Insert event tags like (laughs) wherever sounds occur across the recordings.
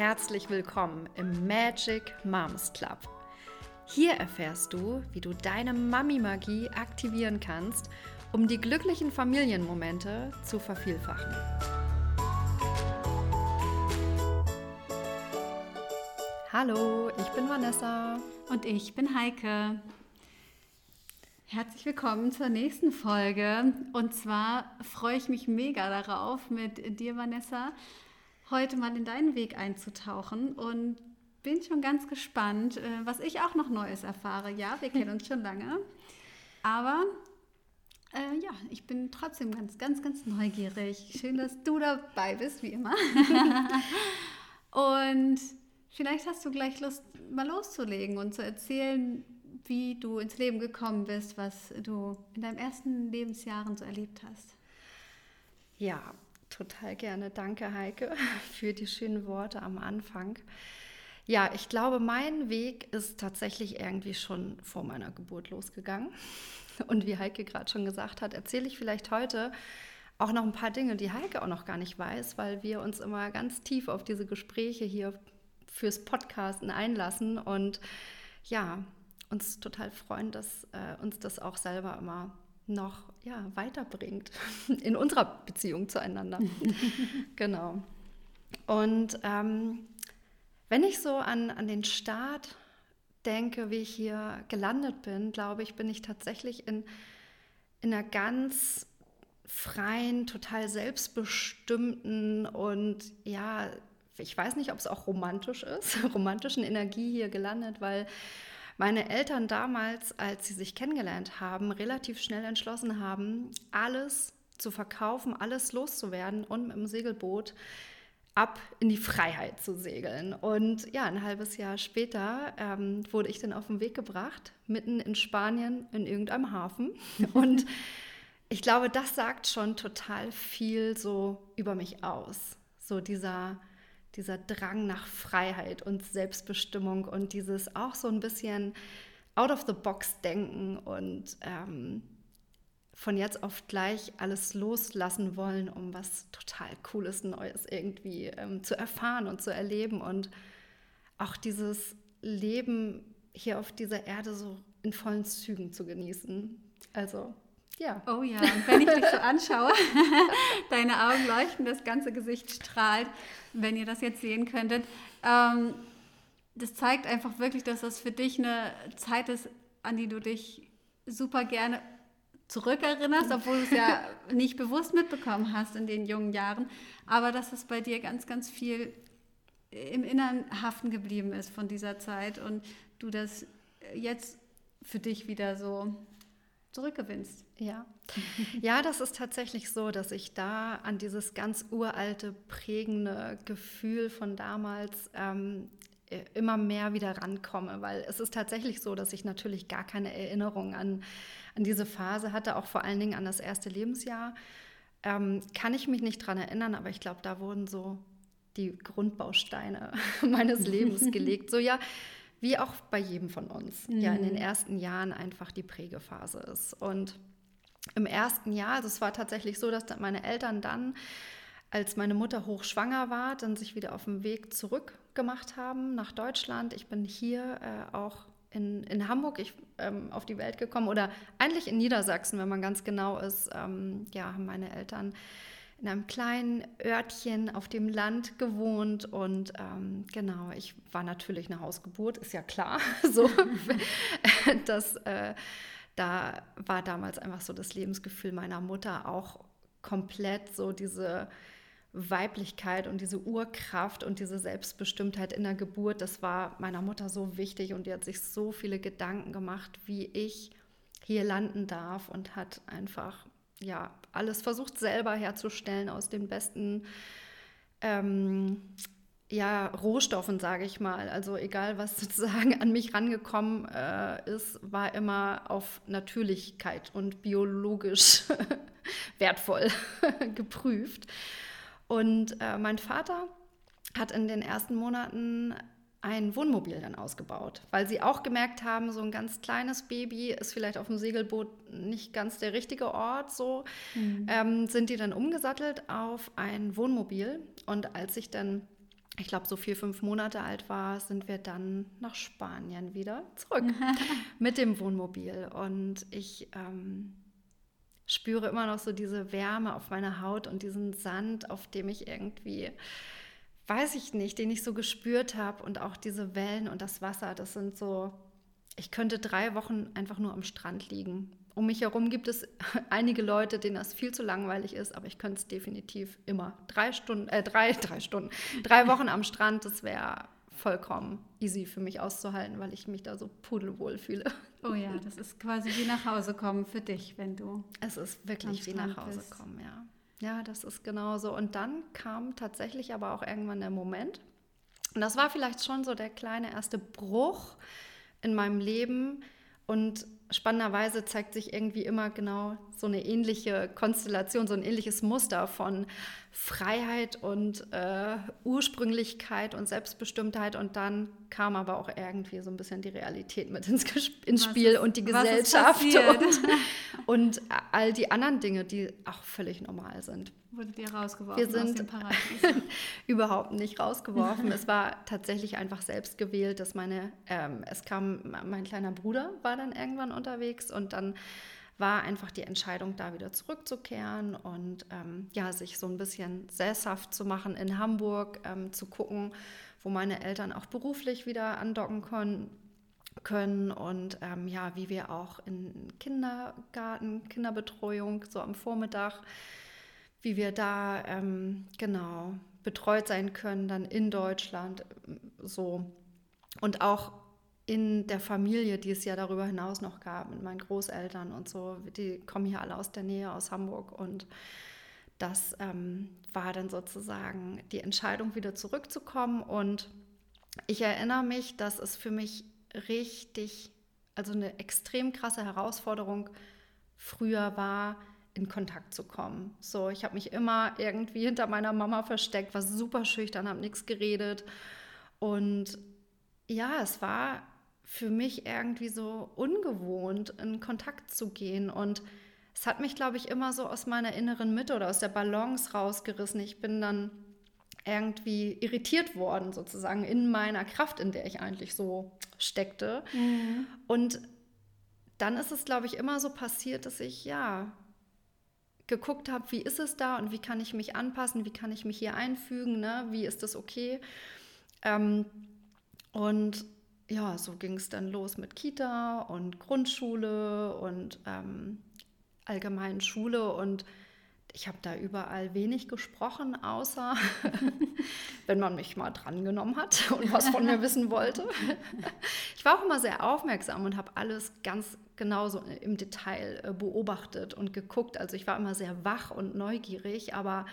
herzlich willkommen im Magic Moms Club. Hier erfährst du, wie du deine Mami-Magie aktivieren kannst, um die glücklichen Familienmomente zu vervielfachen. Hallo, ich bin Vanessa. Und ich bin Heike. Herzlich willkommen zur nächsten Folge. Und zwar freue ich mich mega darauf, mit dir, Vanessa, heute mal in deinen Weg einzutauchen und bin schon ganz gespannt, äh, was ich auch noch Neues erfahre. Ja, wir kennen uns schon lange, aber äh, ja, ich bin trotzdem ganz, ganz, ganz neugierig. Schön, dass du dabei bist, wie immer. (laughs) und vielleicht hast du gleich Lust, mal loszulegen und zu erzählen, wie du ins Leben gekommen bist, was du in deinen ersten Lebensjahren so erlebt hast. Ja, total gerne. Danke, Heike, (laughs) für die schönen Worte am Anfang. Ja, ich glaube, mein Weg ist tatsächlich irgendwie schon vor meiner Geburt losgegangen. Und wie Heike gerade schon gesagt hat, erzähle ich vielleicht heute auch noch ein paar Dinge, die Heike auch noch gar nicht weiß, weil wir uns immer ganz tief auf diese Gespräche hier fürs Podcasten einlassen und ja, uns total freuen, dass äh, uns das auch selber immer noch ja, weiterbringt (laughs) in unserer Beziehung zueinander. (laughs) genau. Und ähm, wenn ich so an, an den Start denke, wie ich hier gelandet bin, glaube ich, bin ich tatsächlich in, in einer ganz freien, total selbstbestimmten und ja, ich weiß nicht, ob es auch romantisch ist, (laughs) romantischen Energie hier gelandet, weil meine Eltern damals, als sie sich kennengelernt haben, relativ schnell entschlossen haben, alles zu verkaufen, alles loszuwerden und mit dem Segelboot ab in die Freiheit zu segeln. Und ja, ein halbes Jahr später ähm, wurde ich dann auf den Weg gebracht, mitten in Spanien in irgendeinem Hafen. (laughs) Und ich glaube, das sagt schon total viel so über mich aus. So dieser dieser Drang nach Freiheit und Selbstbestimmung und dieses auch so ein bisschen out of the box denken und ähm, von jetzt auf gleich alles loslassen wollen, um was total Cooles, Neues irgendwie ähm, zu erfahren und zu erleben und auch dieses Leben hier auf dieser Erde so in vollen Zügen zu genießen. Also ja. Oh ja, und wenn ich dich so anschaue, (laughs) deine Augen leuchten, das ganze Gesicht strahlt, wenn ihr das jetzt sehen könntet. Ähm, das zeigt einfach wirklich, dass das für dich eine Zeit ist, an die du dich super gerne zurückerinnerst, obwohl du es ja (laughs) nicht bewusst mitbekommen hast in den jungen Jahren, aber dass es bei dir ganz, ganz viel im Inneren haften geblieben ist von dieser Zeit und du das jetzt für dich wieder so zurückgewinnst. Ja. ja, das ist tatsächlich so, dass ich da an dieses ganz uralte, prägende Gefühl von damals ähm, immer mehr wieder rankomme, weil es ist tatsächlich so, dass ich natürlich gar keine Erinnerung an, an diese Phase hatte, auch vor allen Dingen an das erste Lebensjahr. Ähm, kann ich mich nicht dran erinnern, aber ich glaube, da wurden so die Grundbausteine (laughs) meines Lebens gelegt. So ja, wie auch bei jedem von uns, mhm. ja in den mhm. ersten Jahren einfach die Prägephase ist. Und im ersten Jahr, also es war tatsächlich so, dass meine Eltern dann, als meine Mutter hochschwanger war, dann sich wieder auf den Weg zurück gemacht haben nach Deutschland. Ich bin hier äh, auch in, in Hamburg ich, ähm, auf die Welt gekommen oder eigentlich in Niedersachsen, wenn man ganz genau ist. Ähm, ja, haben meine Eltern in einem kleinen Örtchen auf dem Land gewohnt und ähm, genau, ich war natürlich eine Hausgeburt, ist ja klar. (laughs) so, (laughs) das, äh, da war damals einfach so das Lebensgefühl meiner Mutter auch komplett so diese Weiblichkeit und diese Urkraft und diese Selbstbestimmtheit in der Geburt, das war meiner Mutter so wichtig und die hat sich so viele Gedanken gemacht, wie ich hier landen darf und hat einfach ja, alles versucht selber herzustellen aus den besten ähm, ja, Rohstoffen, sage ich mal. Also egal, was (laughs) sozusagen an mich rangekommen äh, ist, war immer auf Natürlichkeit und biologisch (laughs) wertvoll (laughs) geprüft. Und äh, mein Vater hat in den ersten Monaten ein Wohnmobil dann ausgebaut, weil sie auch gemerkt haben, so ein ganz kleines Baby ist vielleicht auf dem Segelboot nicht ganz der richtige Ort. So mhm. ähm, sind die dann umgesattelt auf ein Wohnmobil. Und als ich dann ich glaube, so vier, fünf Monate alt war, sind wir dann nach Spanien wieder zurück (laughs) mit dem Wohnmobil. Und ich ähm, spüre immer noch so diese Wärme auf meiner Haut und diesen Sand, auf dem ich irgendwie, weiß ich nicht, den ich so gespürt habe. Und auch diese Wellen und das Wasser, das sind so, ich könnte drei Wochen einfach nur am Strand liegen um mich herum gibt es (laughs) einige Leute, denen das viel zu langweilig ist, aber ich könnte es definitiv immer. Drei Stunden, äh, drei, (laughs) drei Stunden, drei Wochen am Strand, das wäre vollkommen easy für mich auszuhalten, weil ich mich da so pudelwohl fühle. (laughs) Oh ja, das ist quasi wie nach Hause kommen für dich, wenn du. Es ist wirklich wie nach Hause bist. kommen, ja. Ja, das ist genauso. Und dann kam tatsächlich aber auch irgendwann der Moment, und das war vielleicht schon so der kleine erste Bruch in meinem Leben. Und spannenderweise zeigt sich irgendwie immer genau so eine ähnliche Konstellation, so ein ähnliches Muster von Freiheit und äh, Ursprünglichkeit und Selbstbestimmtheit. Und dann kam aber auch irgendwie so ein bisschen die Realität mit ins, ins Spiel ist, und die Gesellschaft und, (laughs) und, all die anderen Dinge, die auch völlig normal sind. Wurde dir rausgeworfen Wir sind (laughs) überhaupt nicht rausgeworfen. es war tatsächlich einfach selbst gewählt, dass meine, ähm, es kam, mein kleiner Bruder war dann irgendwann unterwegs und dann war einfach die Entscheidung, da wieder zurückzukehren und ähm, ja, sich so ein bisschen sesshaft zu machen in Hamburg, ähm, zu gucken, wo meine Eltern auch beruflich wieder andocken können können und ähm, ja, wie wir auch in Kindergarten, Kinderbetreuung so am Vormittag, wie wir da ähm, genau betreut sein können, dann in Deutschland so und auch in der Familie, die es ja darüber hinaus noch gab, mit meinen Großeltern und so, die kommen hier alle aus der Nähe, aus Hamburg. Und das ähm, war dann sozusagen die Entscheidung, wieder zurückzukommen. Und ich erinnere mich, dass es für mich richtig, also eine extrem krasse Herausforderung früher war, in Kontakt zu kommen. So, ich habe mich immer irgendwie hinter meiner Mama versteckt, war super schüchtern, habe nichts geredet. Und ja, es war für mich irgendwie so ungewohnt, in Kontakt zu gehen. Und es hat mich, glaube ich, immer so aus meiner inneren Mitte oder aus der Balance rausgerissen. Ich bin dann irgendwie irritiert worden, sozusagen in meiner Kraft, in der ich eigentlich so steckte. Mhm. Und dann ist es, glaube ich, immer so passiert, dass ich ja geguckt habe, wie ist es da und wie kann ich mich anpassen, wie kann ich mich hier einfügen, ne? wie ist das okay. Ähm, und ja, so ging es dann los mit Kita und Grundschule und ähm, allgemeinen Schule und ich habe da überall wenig gesprochen, außer (laughs) wenn man mich mal drangenommen hat und was von mir wissen wollte. (laughs) Ich war auch immer sehr aufmerksam und habe alles ganz genauso im Detail äh, beobachtet und geguckt. Also ich war immer sehr wach und neugierig, aber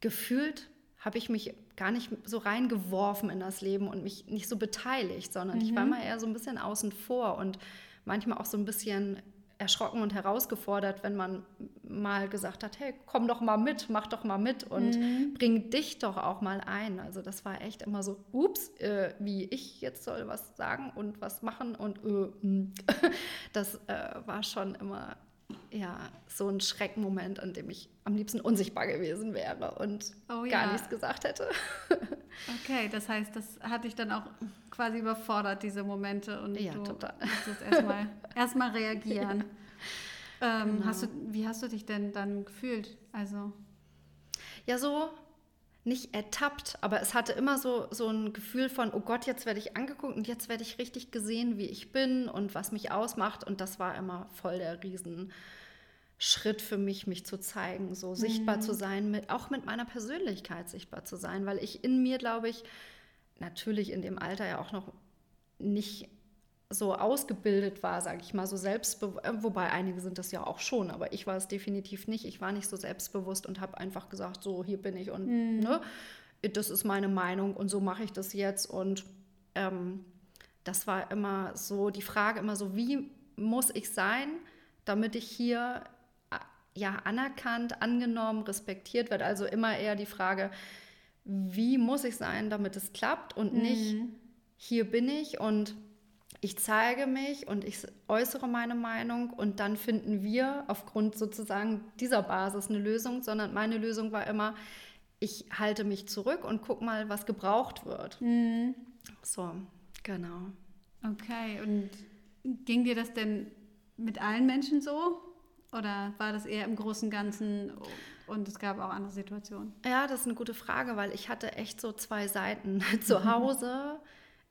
gefühlt habe ich mich gar nicht so reingeworfen in das Leben und mich nicht so beteiligt, sondern mhm. ich war mhm. mal eher so ein bisschen außen vor und manchmal auch so ein bisschen erschrocken und herausgefordert, wenn man mal gesagt hat, hey, komm doch mal mit, mach doch mal mit und mhm. bring dich doch auch mal ein. Also das war echt immer so, ups, äh, wie ich jetzt soll was sagen und was machen und äh, (laughs) das äh, war schon immer ja, so ein Schreckmoment, an dem ich am liebsten unsichtbar gewesen wäre und oh, gar ja. nichts gesagt hätte. (laughs) okay, das heißt, das hat dich dann auch quasi überfordert, diese Momente. Und ja, du total. musstest erstmal (laughs) erst mal reagieren. Ja. Ähm, genau. hast du, wie hast du dich denn dann gefühlt? Also. Ja, so nicht ertappt, aber es hatte immer so, so ein Gefühl von, oh Gott, jetzt werde ich angeguckt und jetzt werde ich richtig gesehen, wie ich bin und was mich ausmacht. Und das war immer voll der Riesenschritt für mich, mich zu zeigen, so mhm. sichtbar zu sein, mit, auch mit meiner Persönlichkeit sichtbar zu sein, weil ich in mir, glaube ich, natürlich in dem Alter ja auch noch nicht so ausgebildet war, sage ich mal, so selbstbewusst, äh, wobei einige sind das ja auch schon, aber ich war es definitiv nicht. Ich war nicht so selbstbewusst und habe einfach gesagt, so hier bin ich und mhm. ne, das ist meine Meinung und so mache ich das jetzt. Und ähm, das war immer so die Frage, immer so, wie muss ich sein, damit ich hier äh, ja anerkannt, angenommen, respektiert werde. Also immer eher die Frage, wie muss ich sein, damit es klappt und mhm. nicht, hier bin ich und ich zeige mich und ich äußere meine Meinung und dann finden wir aufgrund sozusagen dieser Basis eine Lösung, sondern meine Lösung war immer, ich halte mich zurück und guck mal, was gebraucht wird. Mhm. So, genau. Okay, und ging dir das denn mit allen Menschen so? Oder war das eher im Großen und Ganzen und es gab auch andere Situationen? Ja, das ist eine gute Frage, weil ich hatte echt so zwei Seiten. (laughs) Zu Hause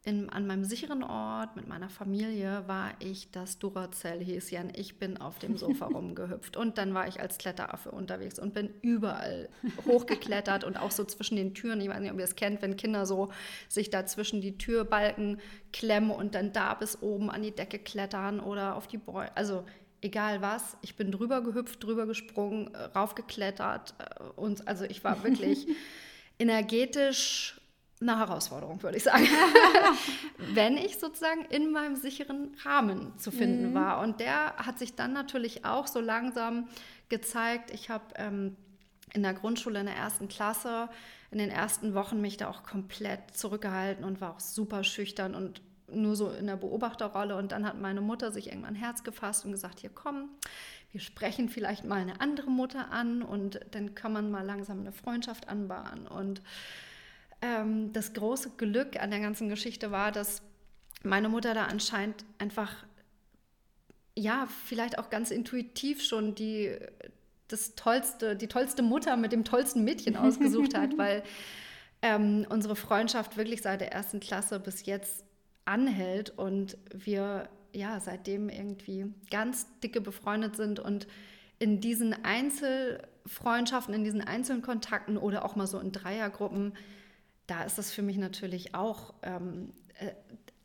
in, an meinem sicheren Ort mit meiner Familie war ich das Duracell-Häschen. Ich bin auf dem Sofa (laughs) rumgehüpft und dann war ich als Kletteraffe unterwegs und bin überall hochgeklettert und auch so zwischen den Türen. Ich weiß nicht, ob ihr es kennt, wenn Kinder so sich da zwischen die Türbalken klemmen und dann da bis oben an die Decke klettern oder auf die Bäume. Also egal was, ich bin drüber gehüpft, drüber gesprungen, äh, raufgeklettert äh, und also ich war wirklich (laughs) energetisch eine Herausforderung, würde ich sagen. (laughs) Wenn ich sozusagen in meinem sicheren Rahmen zu finden mhm. war. Und der hat sich dann natürlich auch so langsam gezeigt. Ich habe ähm, in der Grundschule in der ersten Klasse in den ersten Wochen mich da auch komplett zurückgehalten und war auch super schüchtern und nur so in der Beobachterrolle. Und dann hat meine Mutter sich irgendwann ein Herz gefasst und gesagt, hier komm, wir sprechen vielleicht mal eine andere Mutter an und dann kann man mal langsam eine Freundschaft anbahnen. Und ähm, das große Glück an der ganzen Geschichte war, dass meine Mutter da anscheinend einfach, ja, vielleicht auch ganz intuitiv schon die, das tollste, die tollste Mutter mit dem tollsten Mädchen (laughs) ausgesucht hat, weil ähm, unsere Freundschaft wirklich seit der ersten Klasse bis jetzt anhält und wir ja seitdem irgendwie ganz dicke befreundet sind und in diesen Einzelfreundschaften, in diesen einzelnen Kontakten oder auch mal so in Dreiergruppen da ist das für mich natürlich auch ähm, äh,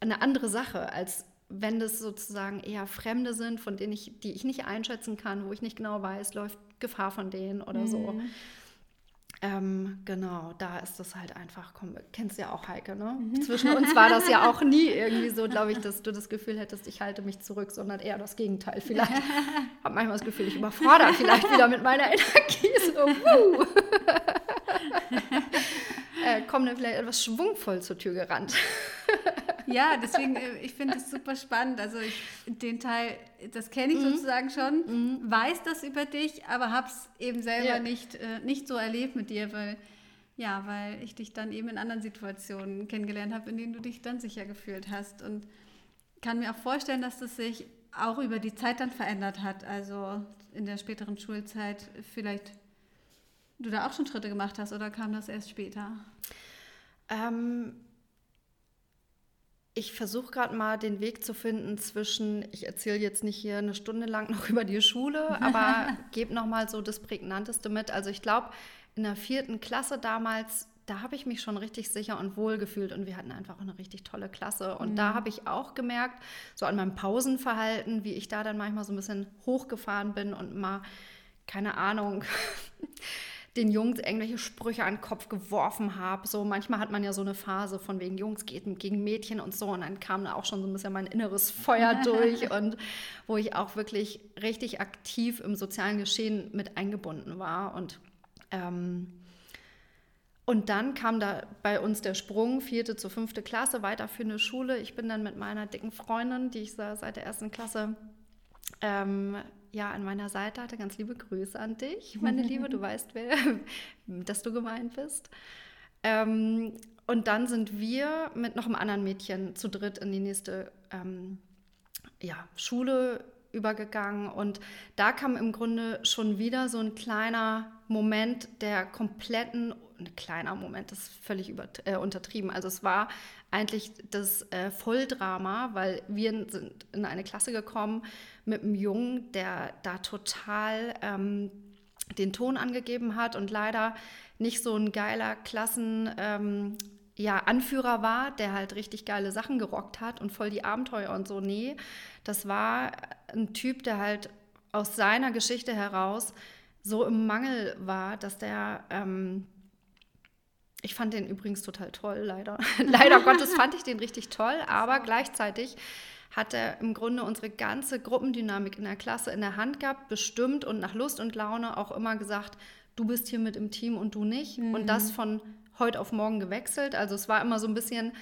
eine andere Sache, als wenn das sozusagen eher Fremde sind, von denen ich, die ich nicht einschätzen kann, wo ich nicht genau weiß, läuft Gefahr von denen oder mhm. so. Ähm, genau, da ist das halt einfach, komm, kennst ja auch Heike, ne? Mhm. Zwischen uns war das ja auch nie irgendwie so, glaube ich, dass du das Gefühl hättest, ich halte mich zurück, sondern eher das Gegenteil. Vielleicht (laughs) habe manchmal das Gefühl, ich überfordere vielleicht wieder mit meiner Energie. So, uh (laughs) äh, kommen dann vielleicht etwas schwungvoll zur Tür gerannt. (laughs) ja, deswegen, äh, ich finde es super spannend. Also ich, den Teil, das kenne ich mhm. sozusagen schon, mhm. weiß das über dich, aber habe es eben selber ja. nicht, äh, nicht so erlebt mit dir, weil, ja, weil ich dich dann eben in anderen Situationen kennengelernt habe, in denen du dich dann sicher gefühlt hast. Und kann mir auch vorstellen, dass das sich auch über die Zeit dann verändert hat. Also in der späteren Schulzeit vielleicht du da auch schon Schritte gemacht hast oder kam das erst später? Ähm, ich versuche gerade mal den Weg zu finden zwischen, ich erzähle jetzt nicht hier eine Stunde lang noch (laughs) über die Schule, aber (laughs) gebe nochmal so das Prägnanteste mit. Also ich glaube, in der vierten Klasse damals, da habe ich mich schon richtig sicher und wohl gefühlt und wir hatten einfach eine richtig tolle Klasse. Und mhm. da habe ich auch gemerkt, so an meinem Pausenverhalten, wie ich da dann manchmal so ein bisschen hochgefahren bin und mal, keine Ahnung, (laughs) den Jungs irgendwelche Sprüche an den Kopf geworfen habe. So manchmal hat man ja so eine Phase von wegen Jungs geht gegen Mädchen und so und dann kam da auch schon so ein bisschen mein inneres Feuer (laughs) durch und wo ich auch wirklich richtig aktiv im sozialen Geschehen mit eingebunden war und ähm, und dann kam da bei uns der Sprung, vierte zu fünfte Klasse, weiterführende Schule. Ich bin dann mit meiner dicken Freundin, die ich seit der ersten Klasse ähm, ja an meiner Seite hatte. Ganz liebe Grüße an dich, meine Liebe. Du (laughs) weißt, wer, (laughs) dass du gemeint bist. Ähm, und dann sind wir mit noch einem anderen Mädchen zu dritt in die nächste ähm, ja, Schule übergegangen. Und da kam im Grunde schon wieder so ein kleiner Moment der kompletten, ein kleiner Moment, das ist völlig über, äh, untertrieben. Also es war eigentlich das äh, Volldrama, weil wir sind in eine Klasse gekommen mit einem Jungen, der da total ähm, den Ton angegeben hat und leider nicht so ein geiler Klassen... Ähm, ja, Anführer war, der halt richtig geile Sachen gerockt hat und voll die Abenteuer und so. Nee, das war ein Typ, der halt aus seiner Geschichte heraus so im Mangel war, dass der ähm, ich fand den übrigens total toll, leider. (laughs) leider Gottes fand ich den richtig toll, aber gleichzeitig hat er im Grunde unsere ganze Gruppendynamik in der Klasse in der Hand gehabt, bestimmt und nach Lust und Laune auch immer gesagt, du bist hier mit im Team und du nicht. Mhm. Und das von heute auf morgen gewechselt. Also es war immer so ein bisschen,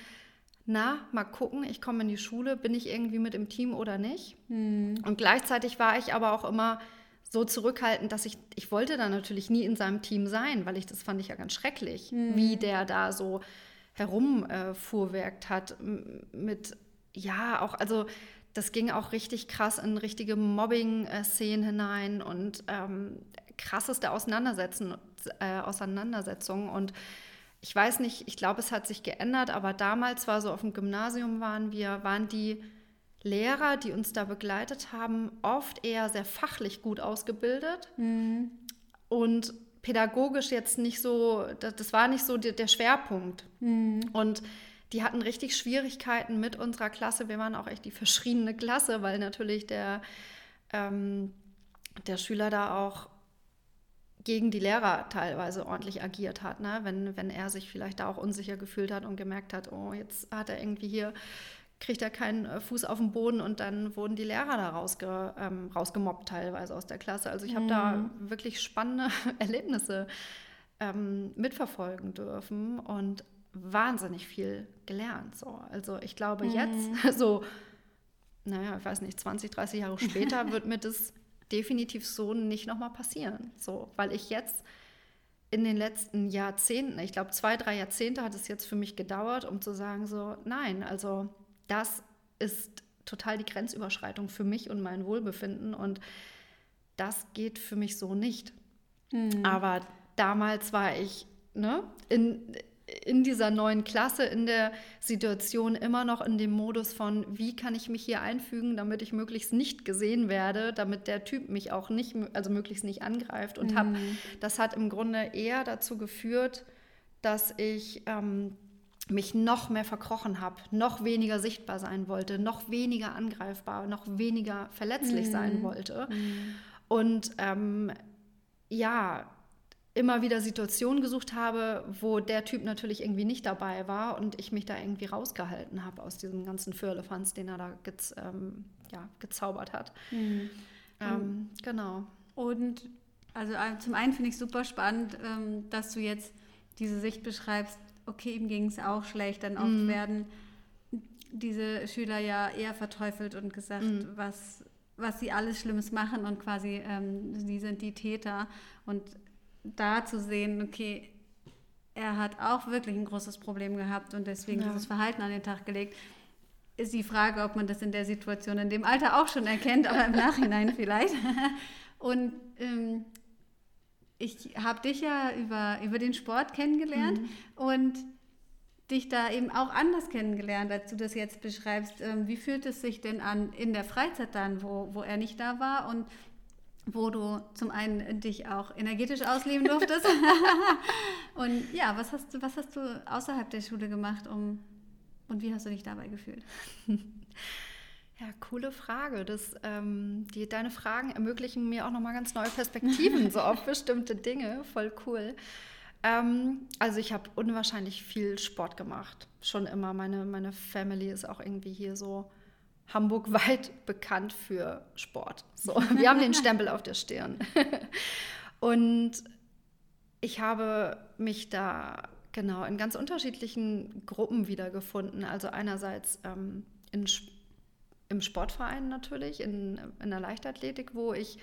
na, mal gucken, ich komme in die Schule, bin ich irgendwie mit im Team oder nicht? Mhm. Und gleichzeitig war ich aber auch immer so zurückhaltend, dass ich, ich wollte da natürlich nie in seinem Team sein, weil ich das fand ich ja ganz schrecklich, mhm. wie der da so herumfuhrwerkt äh, hat mit, ja, auch, also das ging auch richtig krass in richtige Mobbing-Szenen hinein und ähm, krasseste Auseinandersetzen, äh, Auseinandersetzungen und ich weiß nicht, ich glaube, es hat sich geändert, aber damals war so auf dem Gymnasium waren wir, waren die Lehrer, die uns da begleitet haben, oft eher sehr fachlich gut ausgebildet mhm. und pädagogisch jetzt nicht so, das, war nicht so der, der Schwerpunkt. Mhm. Und die hatten richtig Schwierigkeiten mit unserer Klasse. Wir waren auch echt die verschriene Klasse, weil natürlich der, ähm, der Schüler da auch gegen die Lehrer teilweise ordentlich agiert hat, ne? wenn, wenn er sich vielleicht da auch unsicher gefühlt hat und gemerkt hat, oh, jetzt hat er irgendwie hier, kriegt er keinen äh, Fuß auf den Boden und dann wurden die Lehrer da rausge, ähm, rausgemobbt teilweise aus der Klasse. Also ich habe mhm. da wirklich spannende (laughs) Erlebnisse ähm, mitverfolgen dürfen und wahnsinnig viel gelernt. So. Also ich glaube mhm. jetzt, (laughs) so, naja, ich weiß nicht, 20, 30 Jahre später (laughs) wird mir das definitiv so nicht nochmal passieren. So, weil ich jetzt in den letzten Jahrzehnten, ich glaube zwei, drei Jahrzehnte hat es jetzt für mich gedauert, um zu sagen, so, nein, also das ist total die Grenzüberschreitung für mich und mein Wohlbefinden und das geht für mich so nicht. Mhm. Aber damals war ich ne, in, in dieser neuen Klasse, in der Situation immer noch in dem Modus von, wie kann ich mich hier einfügen, damit ich möglichst nicht gesehen werde, damit der Typ mich auch nicht, also möglichst nicht angreift. Und mhm. hab, das hat im Grunde eher dazu geführt, dass ich ähm, mich noch mehr verkrochen habe, noch weniger sichtbar sein wollte, noch weniger angreifbar, noch weniger verletzlich mhm. sein wollte. Mhm. Und ähm, ja, immer wieder Situationen gesucht habe, wo der Typ natürlich irgendwie nicht dabei war und ich mich da irgendwie rausgehalten habe aus diesem ganzen Firlefanz, den er da gez, ähm, ja, gezaubert hat. Mhm. Ähm, genau. Und also äh, zum einen finde ich super spannend, ähm, dass du jetzt diese Sicht beschreibst, okay, ihm ging es auch schlecht, dann oft mhm. werden diese Schüler ja eher verteufelt und gesagt, mhm. was, was sie alles Schlimmes machen und quasi ähm, sie sind die Täter. Und da zu sehen, okay, er hat auch wirklich ein großes Problem gehabt und deswegen ja. dieses Verhalten an den Tag gelegt, ist die Frage, ob man das in der Situation, in dem Alter auch schon erkennt, aber im Nachhinein (laughs) vielleicht. Und ähm, ich habe dich ja über, über den Sport kennengelernt mhm. und dich da eben auch anders kennengelernt, als du das jetzt beschreibst. Ähm, wie fühlt es sich denn an in der Freizeit dann, wo, wo er nicht da war und wo du zum einen dich auch energetisch ausleben durftest. (laughs) und ja, was hast, du, was hast du außerhalb der Schule gemacht um, und wie hast du dich dabei gefühlt? Ja, coole Frage. Das, ähm, die, deine Fragen ermöglichen mir auch nochmal ganz neue Perspektiven so auf (laughs) bestimmte Dinge. Voll cool. Ähm, also ich habe unwahrscheinlich viel Sport gemacht. Schon immer. Meine, meine Family ist auch irgendwie hier so Hamburg weit (laughs) bekannt für Sport. So, wir haben den Stempel auf der Stirn. (laughs) Und ich habe mich da genau in ganz unterschiedlichen Gruppen wiedergefunden. Also einerseits ähm, in, im Sportverein natürlich, in, in der Leichtathletik, wo ich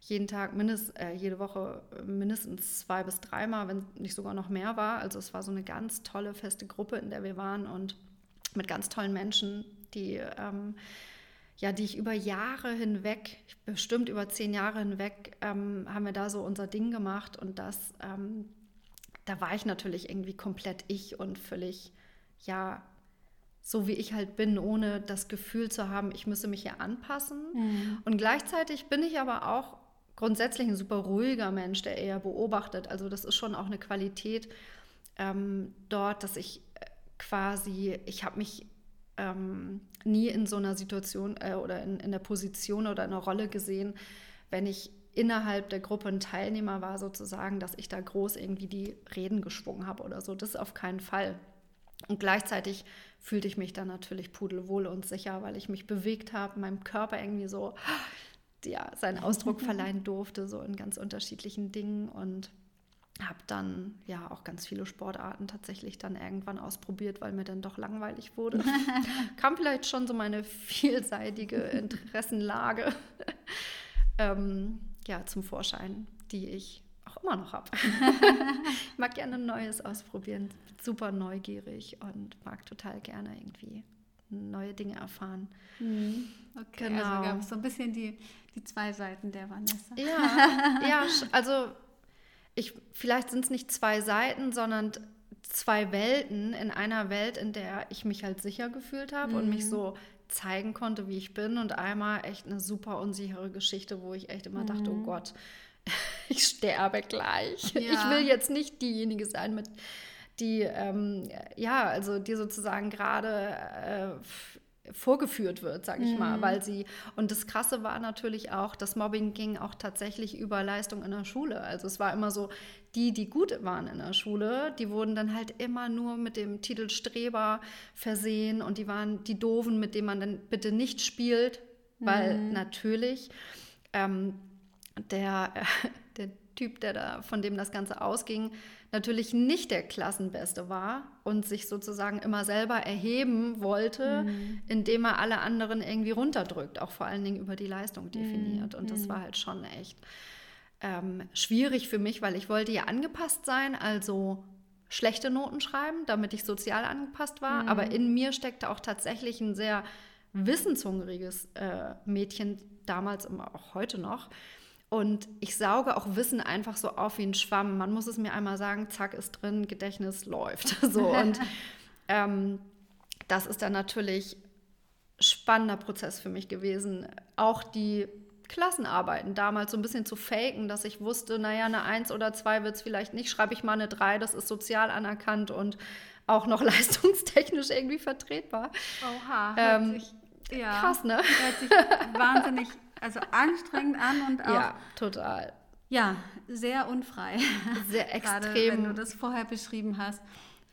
jeden Tag, mindest, äh, jede Woche mindestens zwei bis dreimal, wenn nicht sogar noch mehr war. Also es war so eine ganz tolle, feste Gruppe, in der wir waren und mit ganz tollen Menschen, die, ähm, ja, die ich über Jahre hinweg, bestimmt über zehn Jahre hinweg, ähm, haben wir da so unser Ding gemacht und das, ähm, da war ich natürlich irgendwie komplett ich und völlig, ja, so wie ich halt bin, ohne das Gefühl zu haben, ich müsse mich hier anpassen. Mhm. Und gleichzeitig bin ich aber auch grundsätzlich ein super ruhiger Mensch, der eher beobachtet. Also das ist schon auch eine Qualität ähm, dort, dass ich äh, quasi, ich habe mich ähm, nie in so einer Situation äh, oder in, in der Position oder in einer Rolle gesehen, wenn ich innerhalb der Gruppe ein Teilnehmer war, sozusagen, dass ich da groß irgendwie die Reden geschwungen habe oder so. Das ist auf keinen Fall. Und gleichzeitig fühlte ich mich dann natürlich pudelwohl und sicher, weil ich mich bewegt habe, meinem Körper irgendwie so ja, seinen Ausdruck (laughs) verleihen durfte, so in ganz unterschiedlichen Dingen. Und habe dann ja auch ganz viele Sportarten tatsächlich dann irgendwann ausprobiert, weil mir dann doch langweilig wurde. (laughs) Kam vielleicht schon so meine vielseitige Interessenlage. (laughs) ähm, ja, zum Vorschein, die ich auch immer noch habe. ich (laughs) mag gerne Neues ausprobieren, super neugierig und mag total gerne irgendwie neue Dinge erfahren. Mhm. Okay, also genau. also gab es so ein bisschen die, die zwei Seiten der Vanessa. Ja, ja also ich, vielleicht sind es nicht zwei Seiten, sondern zwei Welten in einer Welt, in der ich mich halt sicher gefühlt habe mhm. und mich mhm. so zeigen konnte, wie ich bin und einmal echt eine super unsichere Geschichte, wo ich echt immer mhm. dachte, oh mhm. Gott, (laughs) ich sterbe gleich. Ja. Ich will jetzt nicht diejenige sein, mit die ähm, ja, also die sozusagen gerade äh, vorgeführt wird, sage ich mhm. mal, weil sie und das Krasse war natürlich auch, das Mobbing ging auch tatsächlich über Leistung in der Schule. Also es war immer so, die, die gut waren in der Schule, die wurden dann halt immer nur mit dem Titel Streber versehen und die waren die Doofen, mit denen man dann bitte nicht spielt, weil mhm. natürlich ähm, der, äh, (laughs) der Typ, der da, von dem das Ganze ausging, natürlich nicht der Klassenbeste war und sich sozusagen immer selber erheben wollte, mhm. indem er alle anderen irgendwie runterdrückt, auch vor allen Dingen über die Leistung definiert. Mhm. Und das mhm. war halt schon echt ähm, schwierig für mich, weil ich wollte ja angepasst sein, also schlechte Noten schreiben, damit ich sozial angepasst war. Mhm. Aber in mir steckte auch tatsächlich ein sehr wissenshungriges äh, Mädchen, damals und auch heute noch. Und ich sauge auch Wissen einfach so auf wie ein Schwamm. Man muss es mir einmal sagen, zack, ist drin, Gedächtnis läuft. (laughs) So, und ähm, das ist dann natürlich spannender Prozess für mich gewesen. Auch die Klassenarbeiten damals so ein bisschen zu faken, dass ich wusste, naja, eine Eins oder zwei wird es vielleicht nicht, schreibe ich mal eine Drei, das ist sozial anerkannt und auch noch (laughs) leistungstechnisch irgendwie vertretbar. Oha, ähm, sich, ja, krass, ne? Hört sich wahnsinnig, also anstrengend an und auch... Ja, total. Ja, sehr unfrei. Sehr (laughs) extrem. Gerade wenn du das vorher beschrieben hast.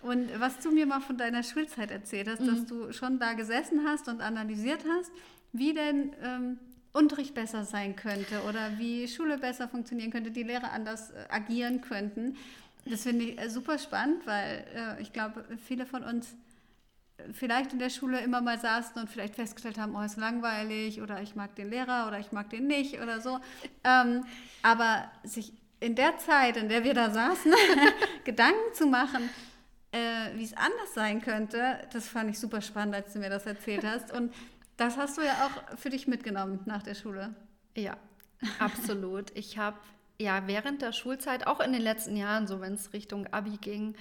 Und was du mir mal von deiner Schulzeit erzählt hast, mhm. dass du schon da gesessen hast und analysiert hast, wie denn ähm, Unterricht besser sein könnte oder wie Schule besser funktionieren könnte, die Lehrer anders äh, agieren könnten. Das finde ich äh, super spannend, weil äh, ich glaube, viele von uns vielleicht in der Schule immer mal saßen und vielleicht festgestellt haben, oh, ist langweilig oder ich mag den Lehrer oder ich mag den nicht oder so. Ähm, aber sich in der Zeit, in der wir da saßen, (laughs) Gedanken zu machen, äh, wie es anders sein könnte, das fand ich super spannend, als du mir das erzählt hast. Und das hast du ja auch für dich mitgenommen nach der Schule. Ja, absolut. ich habe ja während der Schulzeit, auch in den letzten Jahren, so wenn es Richtung Abi ging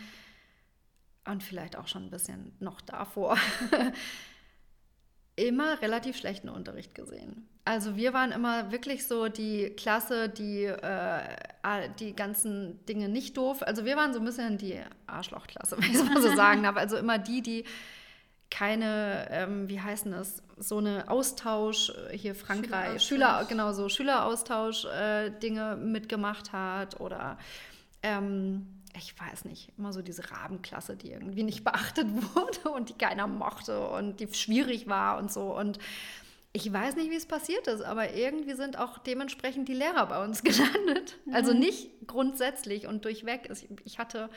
und vielleicht auch schon ein bisschen noch davor, (laughs) immer relativ schlechten Unterricht gesehen. Also wir waren immer wirklich so die Klasse, die äh, die ganzen Dinge nicht doof. Also wir waren so ein bisschen die Arschlochklasse, (laughs) wenn ich es mal so sagen darf. Also immer die, die keine, ähm, wie heißen das, so eine Austausch, äh, hier Frankreich, Schüler, genau so, Schüleraustausch-Dinge äh, mitgemacht hat oder ähm, ich weiß nicht, immer so diese Rabenklasse, die irgendwie nicht (laughs) beachtet wurde und die keiner mochte und die schwierig war und so. Und ich weiß nicht, wie es passiert ist, aber irgendwie sind auch dementsprechend die Lehrer bei uns (laughs) gelandet. Also mhm. Also nicht grundsätzlich und durchweg. Ich hatte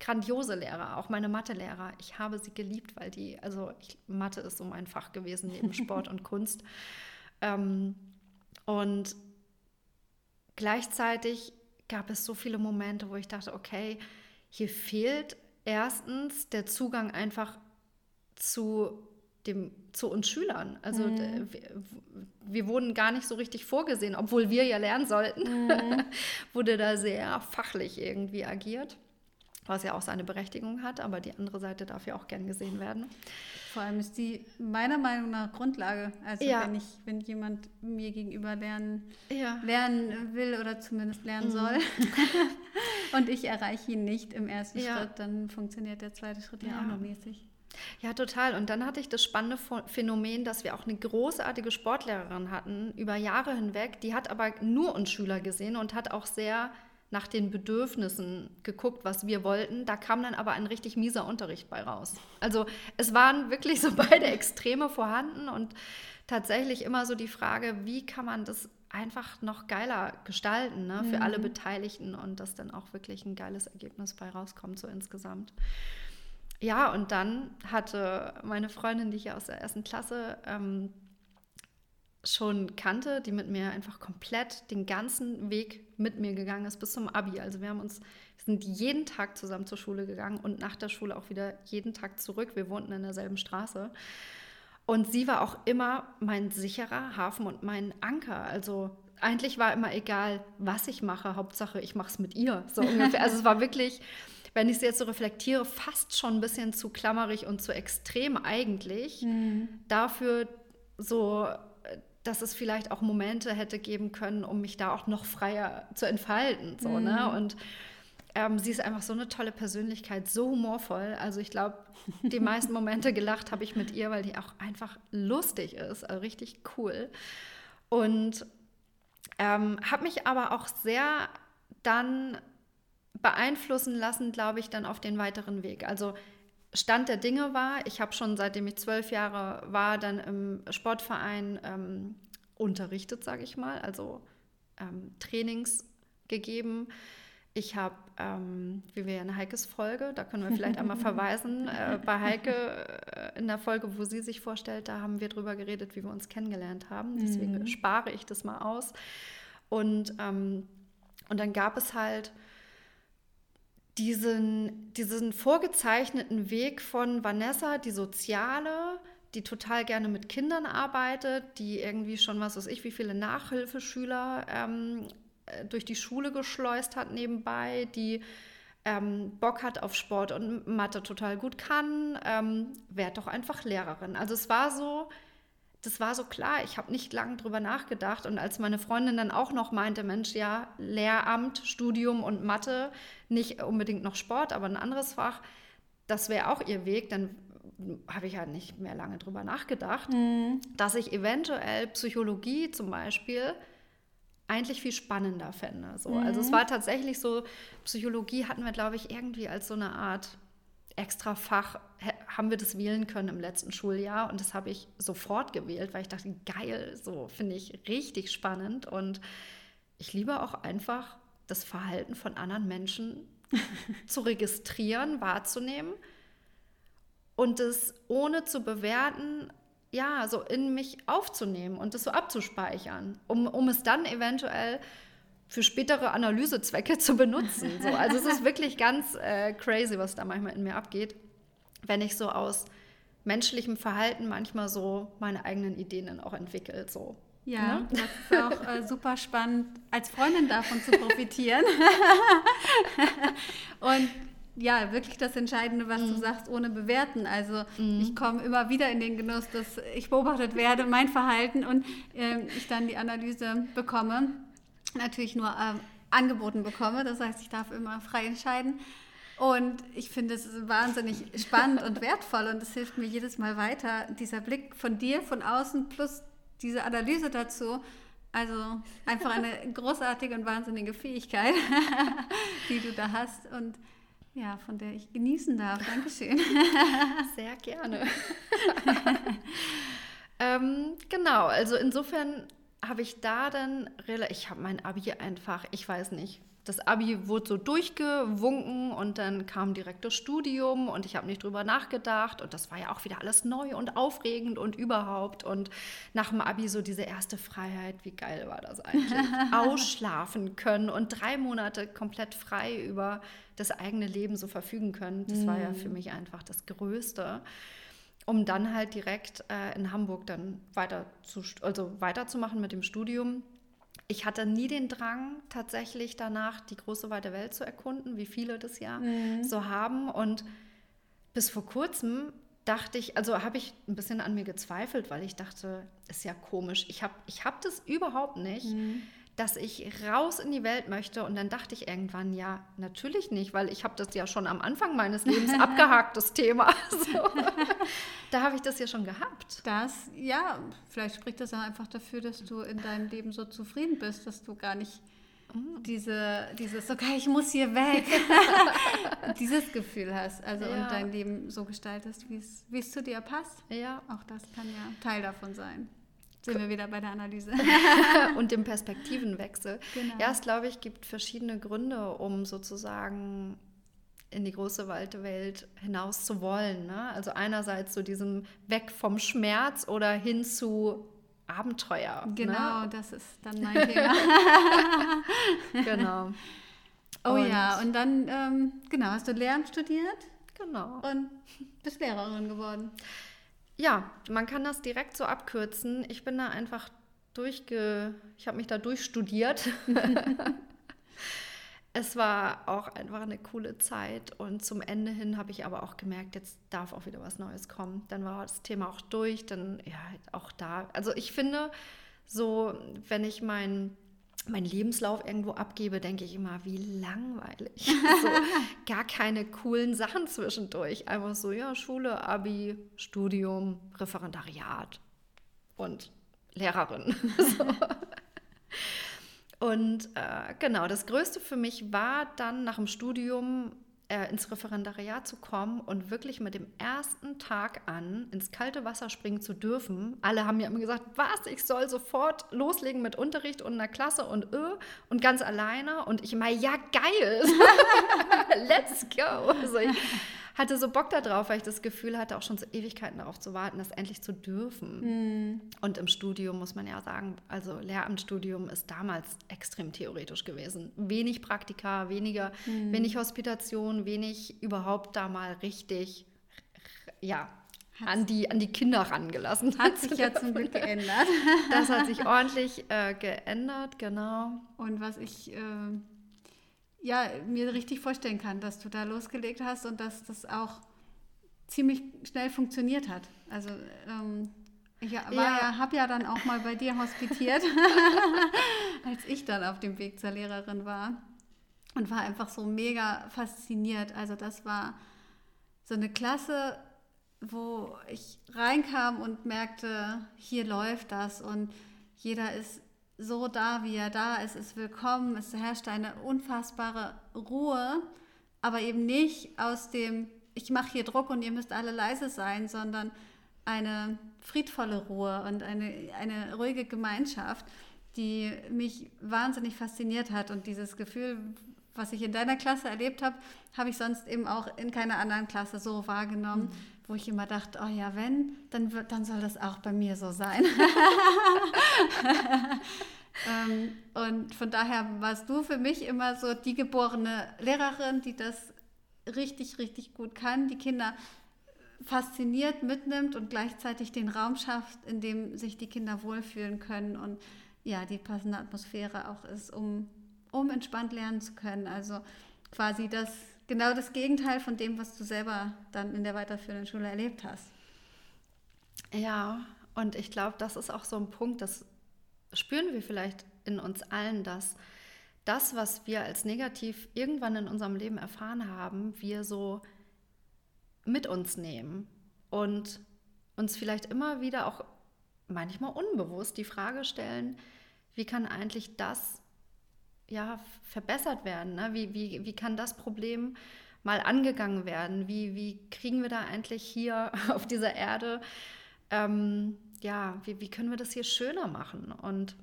grandiose Lehrer, auch meine Mathelehrer. Ich habe sie geliebt, weil die, also ich, Mathe ist so mein Fach gewesen neben (laughs) Sport und Kunst. Ähm, und gleichzeitig gab es so viele Momente, wo ich dachte, okay, hier fehlt erstens der Zugang einfach zu dem, zu uns Schülern. Also mhm. wir, wir, wurden gar nicht so richtig vorgesehen, obwohl wir ja lernen sollten, mhm. (laughs) wurde da sehr fachlich irgendwie agiert was ja auch seine Berechtigung hat, aber die andere Seite darf ja auch gern gesehen werden. Vor allem ist die meiner Meinung nach Grundlage. Also ja. wenn ich, wenn jemand mir gegenüber lernen, ja. lernen will oder zumindest lernen mhm. soll (laughs) und ich erreiche ihn nicht im ersten ja. Schritt, dann funktioniert der zweite Schritt ja, auch noch mäßig. Ja, total. Und dann hatte ich das spannende Phänomen, dass wir auch eine großartige Sportlehrerin hatten, über Jahre hinweg. Die hat aber nur uns Schüler gesehen und hat auch sehr nach den Bedürfnissen geguckt, was wir wollten. Da kam dann aber ein richtig mieser Unterricht bei raus. Also es waren wirklich so (laughs) beide Extreme vorhanden und tatsächlich immer so die Frage, wie kann man das einfach noch geiler gestalten ne, für mhm. alle Beteiligten und dass dann auch wirklich ein geiles Ergebnis bei rauskommt, so insgesamt. Ja, und dann hatte meine Freundin, die ich ja aus der ersten Klasse ähm, schon kannte, die mit mir einfach komplett den ganzen Weg mit mir gegangen ist bis zum Abi. Also wir haben uns sind jeden Tag zusammen zur Schule gegangen und nach der Schule auch wieder jeden Tag zurück. Wir wohnten in derselben Straße. Und sie war auch immer mein sicherer Hafen und mein Anker. Also eigentlich war immer egal, was ich mache, Hauptsache ich mache es mit ihr. So ungefähr. Also es war wirklich, wenn ich es jetzt so reflektiere, fast schon ein bisschen zu klammerig und zu extrem eigentlich. Mhm. Dafür so, dass es vielleicht auch Momente hätte geben können, um mich da auch noch freier zu entfalten. So, ne? mhm. ne? Und ähm, sie ist einfach so eine tolle Persönlichkeit, so humorvoll. Also ich glaube, die meisten Momente gelacht habe ich mit ihr, weil die auch einfach lustig ist, also richtig cool. Und ähm, habe mich aber auch sehr dann beeinflussen lassen, glaube ich, dann auf den weiteren Weg. Also Stand der Dinge war, ich habe schon seitdem ich zwölf Jahre war, dann im Sportverein ähm, unterrichtet, sage ich mal, also ähm, Trainings gegeben. Ich habe, ähm, wie wir in Heikes Folge, da können wir vielleicht einmal (laughs) verweisen, äh, bei Heike äh, in der Folge, wo sie sich vorstellt, da haben wir drüber geredet, wie wir uns kennengelernt haben. Deswegen mhm. spare ich das mal aus. Und, ähm, und dann gab es halt diesen, diesen vorgezeichneten Weg von Vanessa, die Soziale, die total gerne mit Kindern arbeitet, die irgendwie schon, was weiß ich, wie viele Nachhilfeschüler ähm, äh, durch die Schule geschleust hat nebenbei, die ähm, Bock hat auf Sport und Mathe total gut kann, ähm, werd doch einfach Lehrerin. Also es war so, das war so klar, ich habe nicht lange drüber nachgedacht. Und als meine Freundin dann auch noch meinte, Mensch, ja, Lehramt, Studium und Mathe, nicht unbedingt noch Sport, aber ein anderes Fach, das wäre auch ihr Weg, dann habe ich halt nicht mehr lange drüber nachgedacht, mhm. dass ich eventuell Psychologie zum Beispiel eigentlich viel spannender fände. So. Mhm. Also es mhm. war tatsächlich so, Psychologie hatten wir, glaube ich, irgendwie als so eine Art extra Fach, haben wir das wählen können im letzten Schuljahr und das habe ich sofort gewählt, weil ich dachte, geil, so finde ich richtig spannend und ich liebe auch einfach das Verhalten von anderen Menschen (laughs) zu registrieren, wahrzunehmen und es ohne zu bewerten ja, so in mich aufzunehmen und das so abzuspeichern, um, um es dann eventuell für spätere Analysezwecke (laughs) zu benutzen. So, also es ist wirklich ganz äh, crazy, was da manchmal in mir abgeht, wenn ich so aus menschlichem Verhalten manchmal so meine eigenen Ideen dann auch entwickle. So. Ja, ne? das ist auch äh, (laughs) super spannend, als Freundin davon zu profitieren. (laughs) und ja, wirklich das Entscheidende, was mhm. du sagst, ohne bewerten. Also mhm. ich komme immer wieder in den Genuss, dass ich beobachtet werde, mein Verhalten und äh, ich dann die Analyse bekomme. Natürlich nur äh, angeboten bekomme. Das heißt, ich darf immer frei entscheiden. Und ich finde es wahnsinnig spannend und wertvoll und es hilft mir jedes Mal weiter. Dieser Blick von dir von außen plus diese Analyse dazu. Also einfach eine (laughs) großartige und wahnsinnige Fähigkeit, (laughs) die du da hast. Und ja, von der ich genießen darf. Dankeschön. (laughs) Sehr gerne. ähm, genau, also insofern habe ich da dann, ich habe mein Abi einfach, ich weiß nicht, das Abi wurde so durchgewunken und dann kam direkt das Studium und ich habe nicht drüber nachgedacht und das war ja auch wieder alles neu und aufregend und überhaupt und nach dem Abi so diese erste Freiheit, wie geil war das eigentlich? (laughs) Ausschlafen können und drei Monate komplett frei über das eigene Leben so verfügen können. Das war ja für mhm. mich einfach das Größte um dann halt direkt äh, in Hamburg dann weiter zu, also weiterzumachen mit dem Studium ich hatte nie den Drang, tatsächlich danach die große weite Welt zu erkunden, wie viele das ja mhm. so haben. Und bis vor kurzem dachte ich, also habe ich ein bisschen an mir gezweifelt, weil ich dachte, ist ja komisch. Ich habe ich hab das überhaupt nicht. Mhm dass ich raus in die Welt möchte. Und dann dachte ich irgendwann, ja, natürlich nicht, weil ich habe das ja schon am Anfang meines Lebens (laughs) abgehakt, das Thema. (laughs) So. Da habe ich das ja schon gehabt. Das, ja, vielleicht spricht das auch einfach dafür, dass du in deinem Leben so zufrieden bist, dass du gar nicht mm. diese, dieses, okay, ich muss hier weg, (laughs) dieses Gefühl hast. Also ja. und dein Leben so gestaltest, wie es zu dir passt. Ja. Auch das kann ja Teil davon sein. Sind wir wieder bei der Analyse. (laughs) und dem (laughs) Perspektivenwechsel. Genau. Ja, es glaube ich, gibt verschiedene Gründe, um sozusagen in die große weite Welt hinaus zu wollen. Ne? Also einerseits so diesem Weg vom Schmerz oder hin zu Abenteuer. Ne? Genau, ne? das ist dann mein (laughs) Thema. genau. Oh und ja, und dann, ähm, genau, hast du Lehramt studiert? Genau. Und bist Lehrerin geworden. Ja, man kann das direkt so abkürzen. Ich bin da einfach durchge... Ich habe mich da durchstudiert. (laughs) es war auch einfach eine coole Zeit und zum Ende hin habe ich aber auch gemerkt, jetzt darf auch wieder was Neues kommen. Dann war das Thema auch durch, dann ja, auch da. Also ich finde, so, wenn ich mein meinen Lebenslauf irgendwo abgebe, denke ich immer, wie langweilig. (laughs) so, gar keine coolen Sachen zwischendurch. Einfach so, ja, Schule, Abi, Studium, Referendariat und Lehrerin. (laughs) so. Und äh, genau, das Größte für mich war dann nach dem Studium äh, ins Referendariat zu kommen und wirklich mit dem ersten Tag an ins kalte Wasser springen zu dürfen. Alle haben mir immer gesagt, was, ich soll sofort loslegen mit Unterricht und einer Klasse und öh, und ganz alleine. Und ich immer, ja, geil, (laughs) let's go. Also ich, hatte so Bock darauf, weil ich das Gefühl hatte, auch schon so Ewigkeiten darauf zu warten, das endlich zu dürfen. Mhm. Und im Studium muss man ja sagen, also Lehramtsstudium ist damals extrem theoretisch gewesen. Wenig Praktika, weniger, mhm. wenig Hospitation, wenig überhaupt da mal richtig, ja, an die, an die Kinder rangelassen. Hat sich ja zum Glück (laughs) geändert. Das hat sich ordentlich äh, geändert, genau. Und was ich äh, ja, mir richtig vorstellen kann, dass du da losgelegt hast und dass das auch ziemlich schnell funktioniert hat. Also ähm, ich ja. ja, habe ja dann auch mal bei dir hospitiert, (laughs) als ich dann auf dem Weg zur Lehrerin war und war einfach so mega fasziniert. Also das war so eine Klasse, wo ich reinkam und merkte, hier läuft das und jeder ist so da, wie er da ist, ist willkommen. Es herrscht eine unfassbare Ruhe, aber eben nicht aus dem, ich mache hier Druck und ihr müsst alle leise sein, sondern eine friedvolle Ruhe und eine, eine ruhige Gemeinschaft, die mich wahnsinnig fasziniert hat. Und dieses Gefühl, was ich in deiner Klasse erlebt habe, habe ich sonst eben auch in keiner anderen Klasse so wahrgenommen. Mhm wo ich immer dachte, oh ja, wenn, dann, wird, dann soll das auch bei mir so sein. (laughs) ähm, und von daher warst du für mich immer so die geborene Lehrerin, die das richtig, richtig gut kann, die Kinder fasziniert mitnimmt und gleichzeitig den Raum schafft, in dem sich die Kinder wohlfühlen können und ja, die passende Atmosphäre auch ist, um, um entspannt lernen zu können. Also quasi das genau das Gegenteil von dem, was du selber dann in der weiterführenden Schule erlebt hast. Ja, und ich glaube, das ist auch so ein Punkt, das spüren wir vielleicht in uns allen, dass das, was wir als negativ irgendwann in unserem Leben erfahren haben, wir so mit uns nehmen und uns vielleicht immer wieder auch manchmal unbewusst die Frage stellen, wie kann eigentlich das ja, verbessert werden? Ne? Wie, wie, wie kann das Problem mal angegangen werden? Wie, wie kriegen wir da eigentlich hier (laughs) auf dieser Erde, ähm, ja, wie, wie können wir das hier schöner machen? Und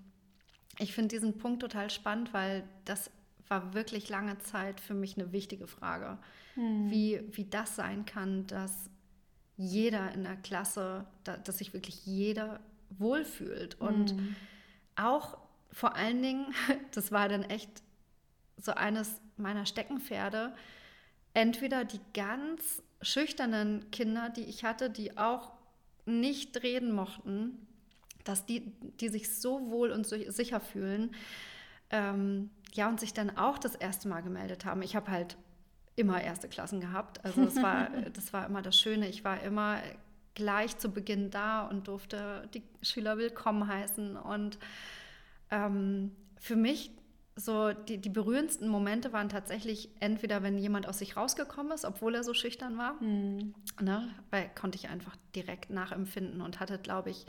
ich finde diesen Punkt total spannend, weil das war wirklich lange Zeit für mich eine wichtige Frage, hm. wie, wie das sein kann, dass jeder in der Klasse, dass sich wirklich jeder wohlfühlt und hm. auch vor allen Dingen, (laughs) das war dann echt so eines meiner Steckenpferde, entweder die ganz schüchternen Kinder, die ich hatte, die auch nicht reden mochten, dass die, die sich so wohl und so sicher fühlen, ähm, ja, und sich dann auch das erste Mal gemeldet haben. Ich habe halt immer erste Klassen gehabt. Also das war, (laughs) das war immer das Schöne. Ich war immer gleich zu Beginn da und durfte die Schüler willkommen heißen und ähm, für mich so die, die berührendsten Momente waren tatsächlich entweder, wenn jemand aus sich rausgekommen ist, obwohl er so schüchtern war, mhm. ne, weil konnte ich einfach direkt nachempfinden und hatte, glaube ich,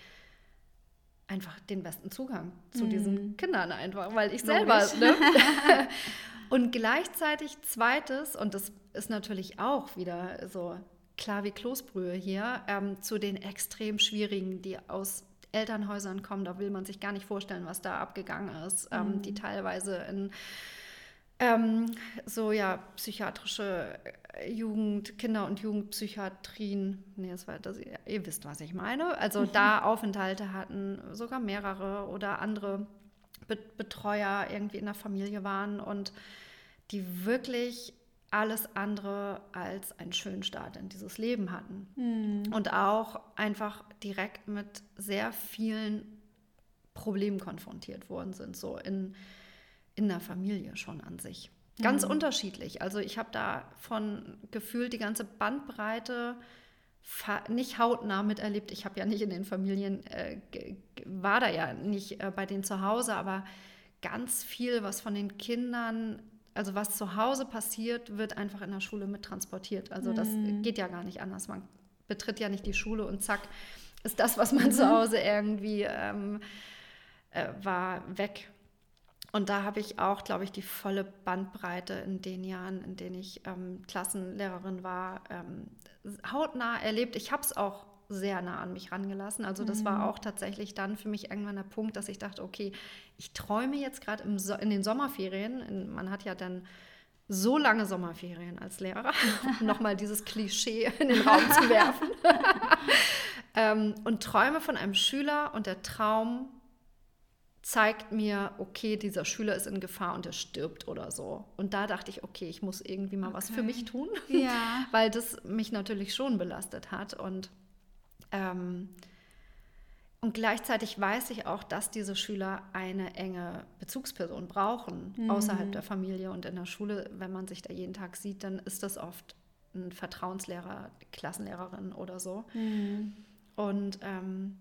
einfach den besten Zugang zu mhm. diesen Kindern einfach, weil ich selber. Ne? (laughs) (laughs) und gleichzeitig zweites, und das ist natürlich auch wieder so klar wie Kloßbrühe hier, ähm, zu den extrem schwierigen, die aus Elternhäusern kommen, da will man sich gar nicht vorstellen, was da abgegangen ist, mhm. ähm, die teilweise in Ähm, so ja, psychiatrische äh, Jugend, Kinder- und Jugendpsychiatrien, nee, das war das, ihr wisst, was ich meine. Also mhm. da Aufenthalte hatten, sogar mehrere oder andere Be Betreuer irgendwie in der Familie waren und die wirklich alles andere als einen schönen Start in dieses Leben hatten. Mhm. Und auch einfach direkt mit sehr vielen Problemen konfrontiert worden sind, so in in der Familie schon an sich. Ganz mhm. unterschiedlich. Also ich habe da von gefühlt die ganze Bandbreite nicht hautnah miterlebt. Ich habe ja nicht in den Familien, äh, war da ja nicht äh, bei denen zu Hause, aber ganz viel, was von den Kindern, also was zu Hause passiert, wird einfach in der Schule mit transportiert. Also das mhm. geht ja gar nicht anders. Man betritt ja nicht die Schule und zack, ist das, was man mhm. zu Hause irgendwie ähm, äh, war, weg. Und da habe ich auch, glaube ich, die volle Bandbreite in den Jahren, in denen ich ähm, Klassenlehrerin war, ähm, hautnah erlebt. Ich habe es auch sehr nah an mich rangelassen. Also das mhm. war auch tatsächlich dann für mich irgendwann der Punkt, dass ich dachte, okay, ich träume jetzt gerade so in den Sommerferien. In, man hat ja dann so lange Sommerferien als Lehrer, (laughs) um nochmal dieses Klischee in den Raum zu werfen. (laughs) ähm, und träume von einem Schüler und der Traum zeigt mir, okay, dieser Schüler ist in Gefahr und er stirbt oder so. Und da dachte ich, okay, ich muss irgendwie mal okay. was für mich tun, ja. (laughs) weil das mich natürlich schon belastet hat. Und, ähm, und gleichzeitig weiß ich auch, dass diese Schüler eine enge Bezugsperson brauchen, mhm. außerhalb der Familie und in der Schule. Wenn man sich da jeden Tag sieht, dann ist das oft ein Vertrauenslehrer, Klassenlehrerin oder so. Mhm. Und ähm,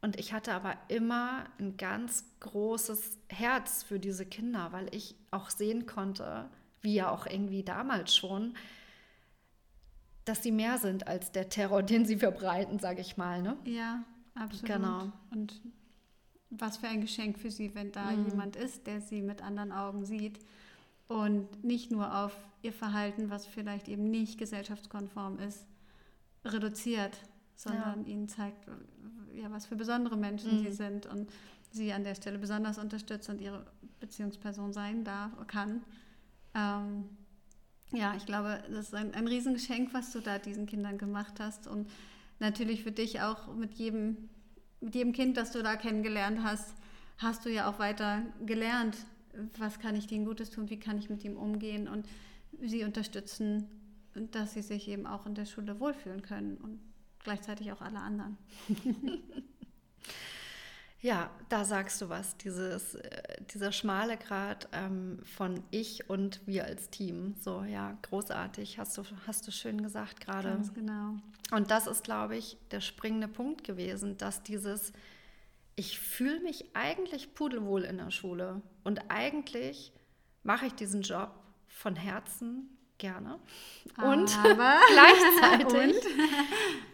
und ich hatte aber immer ein ganz großes Herz für diese Kinder, weil ich auch sehen konnte, wie ja auch irgendwie damals schon, dass sie mehr sind als der Terror, (laughs) den sie verbreiten, sage ich mal. Ne? Ja, absolut. Genau. Und was für ein Geschenk für sie, wenn da mhm. jemand ist, der sie mit anderen Augen sieht und nicht nur auf ihr Verhalten, was vielleicht eben nicht gesellschaftskonform ist, reduziert, sondern ja. ihnen zeigt, ja, was für besondere Menschen mhm. sie sind und sie an der Stelle besonders unterstützt und ihre Beziehungsperson sein darf, kann. Ähm, ja, ich glaube, das ist ein, ein Riesengeschenk, was du da diesen Kindern gemacht hast und natürlich für dich auch mit jedem, mit jedem Kind, das du da kennengelernt hast, hast du ja auch weiter gelernt, was kann ich denen Gutes tun, wie kann ich mit ihm umgehen und sie unterstützen, dass sie sich eben auch in der Schule wohlfühlen können und gleichzeitig auch alle anderen. (laughs) ja, da sagst du was, dieses, äh, dieser schmale Grad ähm, von ich und wir als Team. So, ja, großartig, hast du, hast du schön gesagt gerade. Ganz genau. Und das ist, glaube ich, der springende Punkt gewesen, dass dieses, ich fühle mich eigentlich pudelwohl in der Schule und eigentlich mache ich diesen Job von Herzen gerne. Und (laughs) gleichzeitig (laughs)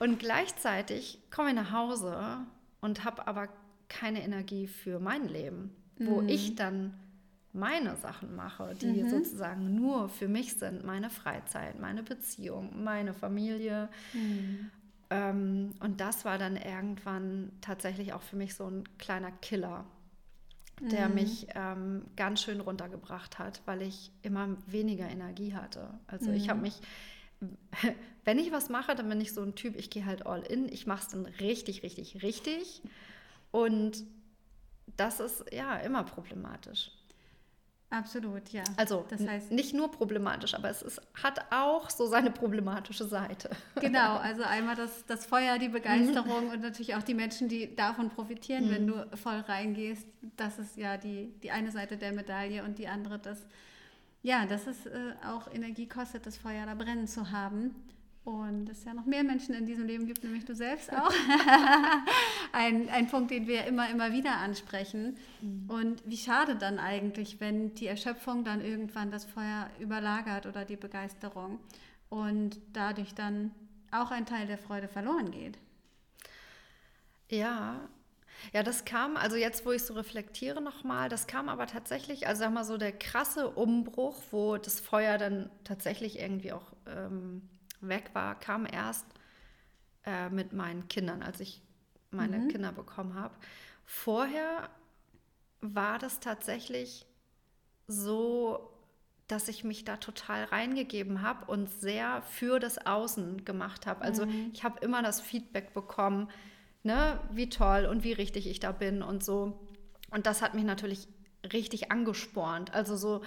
und? und gleichzeitig komme ich nach Hause und habe aber keine Energie für mein Leben, wo mhm. ich dann meine Sachen mache, die mhm. sozusagen nur für mich sind, meine Freizeit, meine Beziehung, meine Familie. Mhm. Ähm, und das war dann irgendwann tatsächlich auch für mich so ein kleiner Killer der mhm. mich ähm, ganz schön runtergebracht hat, weil ich immer weniger Energie hatte. Also mhm. ich habe mich, (laughs) wenn ich was mache, dann bin ich so ein Typ, ich gehe halt all in, ich mache es dann richtig, richtig, richtig. Und das ist ja immer problematisch. Absolut, ja. Also das heißt nicht nur problematisch, aber es ist, hat auch so seine problematische Seite. (laughs) Genau, also einmal das, das Feuer, die Begeisterung und natürlich auch die Menschen, die davon profitieren, mhm. wenn du voll reingehst. Das ist ja die, die eine Seite der Medaille und die andere, dass ja, dass es äh, auch Energie kostet, das Feuer da brennen zu haben. Und es ja noch mehr Menschen in diesem Leben gibt, nämlich du selbst auch. (laughs) ein, ein Punkt, den wir immer, immer wieder ansprechen. Mhm. Und wie schade dann eigentlich, wenn die Erschöpfung dann irgendwann das Feuer überlagert oder die Begeisterung und dadurch dann auch ein Teil der Freude verloren geht. Ja, ja, das kam, also jetzt, wo ich so reflektiere nochmal, das kam aber tatsächlich, also sag mal so der krasse Umbruch, wo das Feuer dann tatsächlich irgendwie auch ähm, weg war, kam erst äh, mit meinen Kindern, als ich meine mhm. Kinder bekommen habe. Vorher war das tatsächlich so, dass ich mich da total reingegeben habe und sehr für das Außen gemacht habe. Also mhm. ich habe immer das Feedback bekommen, ne, wie toll und wie richtig ich da bin und so. Und das hat mich natürlich richtig angespornt. Also so,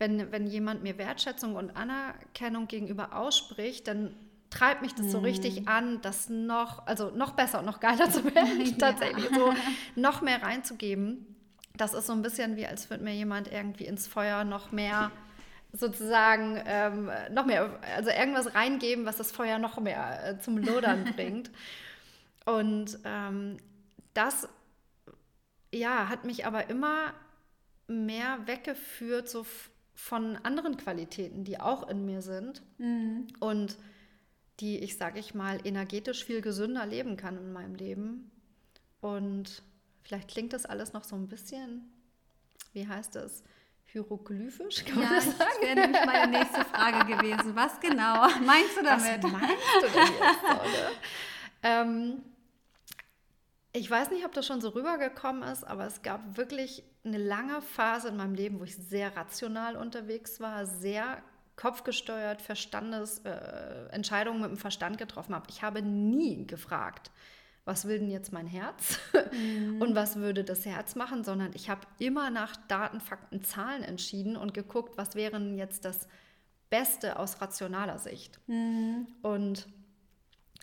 wenn, wenn jemand mir Wertschätzung und Anerkennung gegenüber ausspricht, dann treibt mich das mhm. so richtig an, das noch, also noch besser und noch geiler zu (laughs) werden, ja. tatsächlich so noch mehr reinzugeben. Das ist so ein bisschen wie, als würde mir jemand irgendwie ins Feuer noch mehr sozusagen ähm, noch mehr, also irgendwas reingeben, was das Feuer noch mehr äh, zum Lodern (laughs) bringt. Und ähm, das, ja, hat mich aber immer mehr weggeführt so von anderen Qualitäten, die auch in mir sind mhm. und die ich, sage ich mal, energetisch viel gesünder leben kann in meinem Leben. Und vielleicht klingt das alles noch so ein bisschen, wie heißt es, hieroglyphisch, kann ja, man das sagen? das wäre nämlich meine nächste Frage gewesen. Was genau (laughs) meinst du damit? Was meinst du denn jetzt, (laughs) ähm, ich weiß nicht, ob das schon so rübergekommen ist, aber es gab wirklich eine lange Phase in meinem Leben, wo ich sehr rational unterwegs war, sehr kopfgesteuert, Verstandes, äh, Entscheidungen mit dem Verstand getroffen habe. Ich habe nie gefragt, was will denn jetzt mein Herz mhm. (laughs) und was würde das Herz machen, sondern ich habe immer nach Daten, Fakten, Zahlen entschieden und geguckt, was wäre denn jetzt das Beste aus rationaler Sicht. Mhm. Und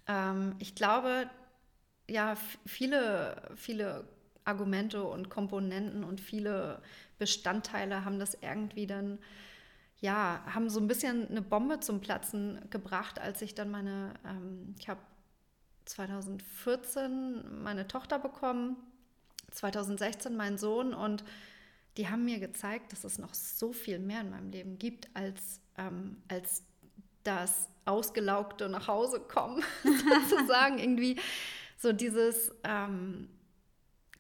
ähm, ich glaube, ja, viele, viele Argumente und Komponenten und viele Bestandteile haben das irgendwie dann, ja, haben so ein bisschen eine Bombe zum Platzen gebracht, als ich dann meine, ähm, ich habe 2014 meine Tochter bekommen, 2016 meinen Sohn und die haben mir gezeigt, dass es noch so viel mehr in meinem Leben gibt als, ähm, als das ausgelaugte nach Hause kommen, (laughs) sozusagen. Irgendwie so dieses, ähm,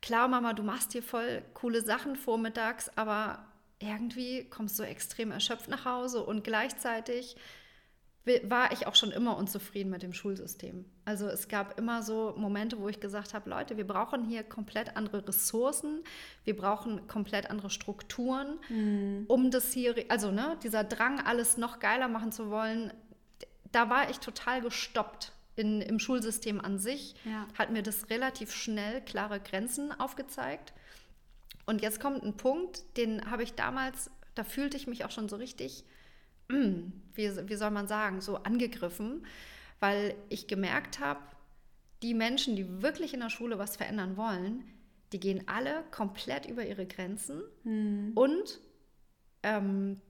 klar Mama, du machst hier voll coole Sachen vormittags, aber irgendwie kommst du extrem erschöpft nach Hause und gleichzeitig war ich auch schon immer unzufrieden mit dem Schulsystem. Also es gab immer so Momente, wo ich gesagt habe, Leute, wir brauchen hier komplett andere Ressourcen, wir brauchen komplett andere Strukturen, mhm. um das hier, also ne, dieser Drang, alles noch geiler machen zu wollen, da war ich total gestoppt. In, Im Schulsystem an sich ja. hat mir das relativ schnell klare Grenzen aufgezeigt. Und jetzt kommt ein Punkt, den habe ich damals, da fühlte ich mich auch schon so richtig wie, wie soll man sagen, so angegriffen, weil ich gemerkt habe, die Menschen, die wirklich in der Schule was verändern wollen, die gehen alle komplett über ihre Grenzen hm. und ähm,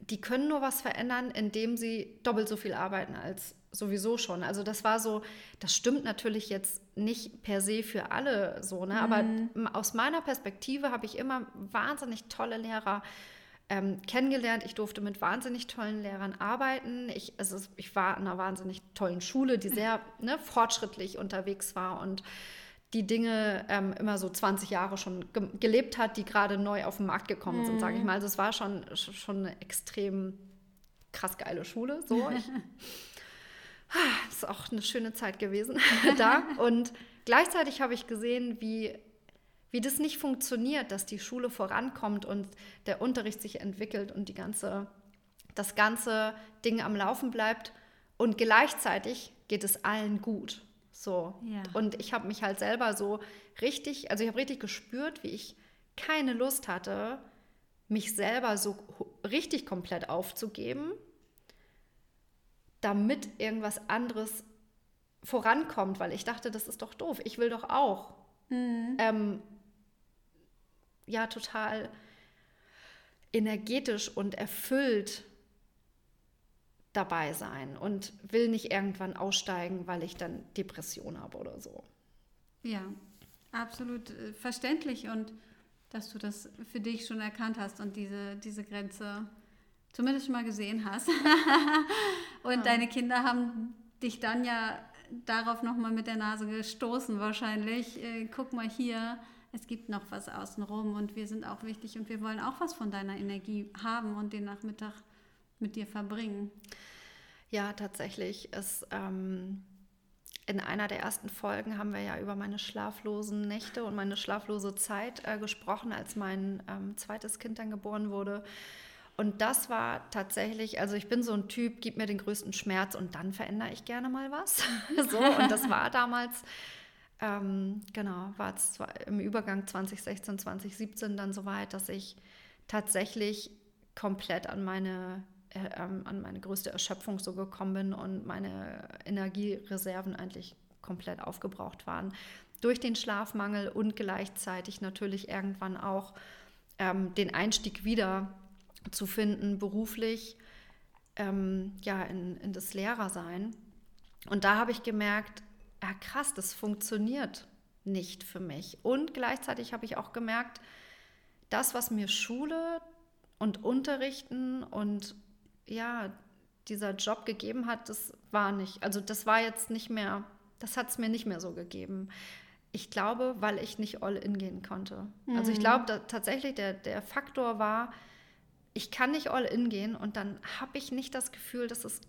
die können nur was verändern, indem sie doppelt so viel arbeiten als sowieso schon. Also das war so, das stimmt natürlich jetzt nicht per se für alle so, ne? aber mhm. aus meiner Perspektive habe ich immer wahnsinnig tolle Lehrer ähm, kennengelernt. Ich durfte mit wahnsinnig tollen Lehrern arbeiten. Ich, also ich war in einer wahnsinnig tollen Schule, die sehr ne, fortschrittlich unterwegs war und die Dinge ähm, immer so 20 Jahre schon ge gelebt hat, die gerade neu auf den Markt gekommen mhm. sind, sage ich mal. Also es war schon, schon eine extrem krass geile Schule. So. Ich, (laughs) ist auch eine schöne Zeit gewesen (laughs) (laughs) da. Und gleichzeitig habe ich gesehen, wie wie das nicht funktioniert, dass die Schule vorankommt und der Unterricht sich entwickelt und die ganze, das ganze Ding am Laufen bleibt und gleichzeitig geht es allen gut. So. Ja. Und ich habe mich halt selber so richtig, also ich habe richtig gespürt, wie ich keine Lust hatte, mich selber so richtig komplett aufzugeben, damit irgendwas anderes vorankommt, weil ich dachte, das ist doch doof. Ich will doch auch mhm. ähm, ja total energetisch und erfüllt dabei sein und will nicht irgendwann aussteigen, weil ich dann Depression habe oder so. Ja, absolut äh, verständlich und dass du das für dich schon erkannt hast und diese, diese Grenze zumindest schon mal gesehen hast. (laughs) und ja. deine Kinder haben dich dann ja darauf nochmal mit der Nase gestoßen wahrscheinlich. Äh, guck mal hier, es gibt noch was außenrum und wir sind auch wichtig und wir wollen auch was von deiner Energie haben und den Nachmittag mit dir verbringen. Ja, tatsächlich. Es, ähm, in einer der ersten Folgen haben wir ja über meine schlaflosen Nächte und meine schlaflose Zeit äh, gesprochen, als mein ähm, zweites Kind dann geboren wurde. Und das war tatsächlich, also ich bin so ein Typ, gib mir den größten Schmerz und dann verändere ich gerne mal was. (laughs) so, und das war damals, ähm, genau, war es im Übergang 2016, 2017 dann so weit, dass ich tatsächlich komplett an meine, äh, ähm, an meine größte Erschöpfung so gekommen bin und meine Energiereserven eigentlich komplett aufgebraucht waren. Durch den Schlafmangel und gleichzeitig natürlich irgendwann auch ähm, den Einstieg wieder zu finden, beruflich, ähm, ja, in, in das Lehrersein. Und da habe ich gemerkt, ja krass, das funktioniert nicht für mich. Und gleichzeitig habe ich auch gemerkt, das, was mir Schule und Unterrichten und ja, dieser Job gegeben hat, das war nicht, also das war jetzt nicht mehr, das hat es mir nicht mehr so gegeben. Ich glaube, weil ich nicht all in gehen konnte. Mhm. Also ich mhm. glaube tatsächlich, der, der Faktor war, ich kann nicht all in gehen und dann habe ich nicht das Gefühl, dass es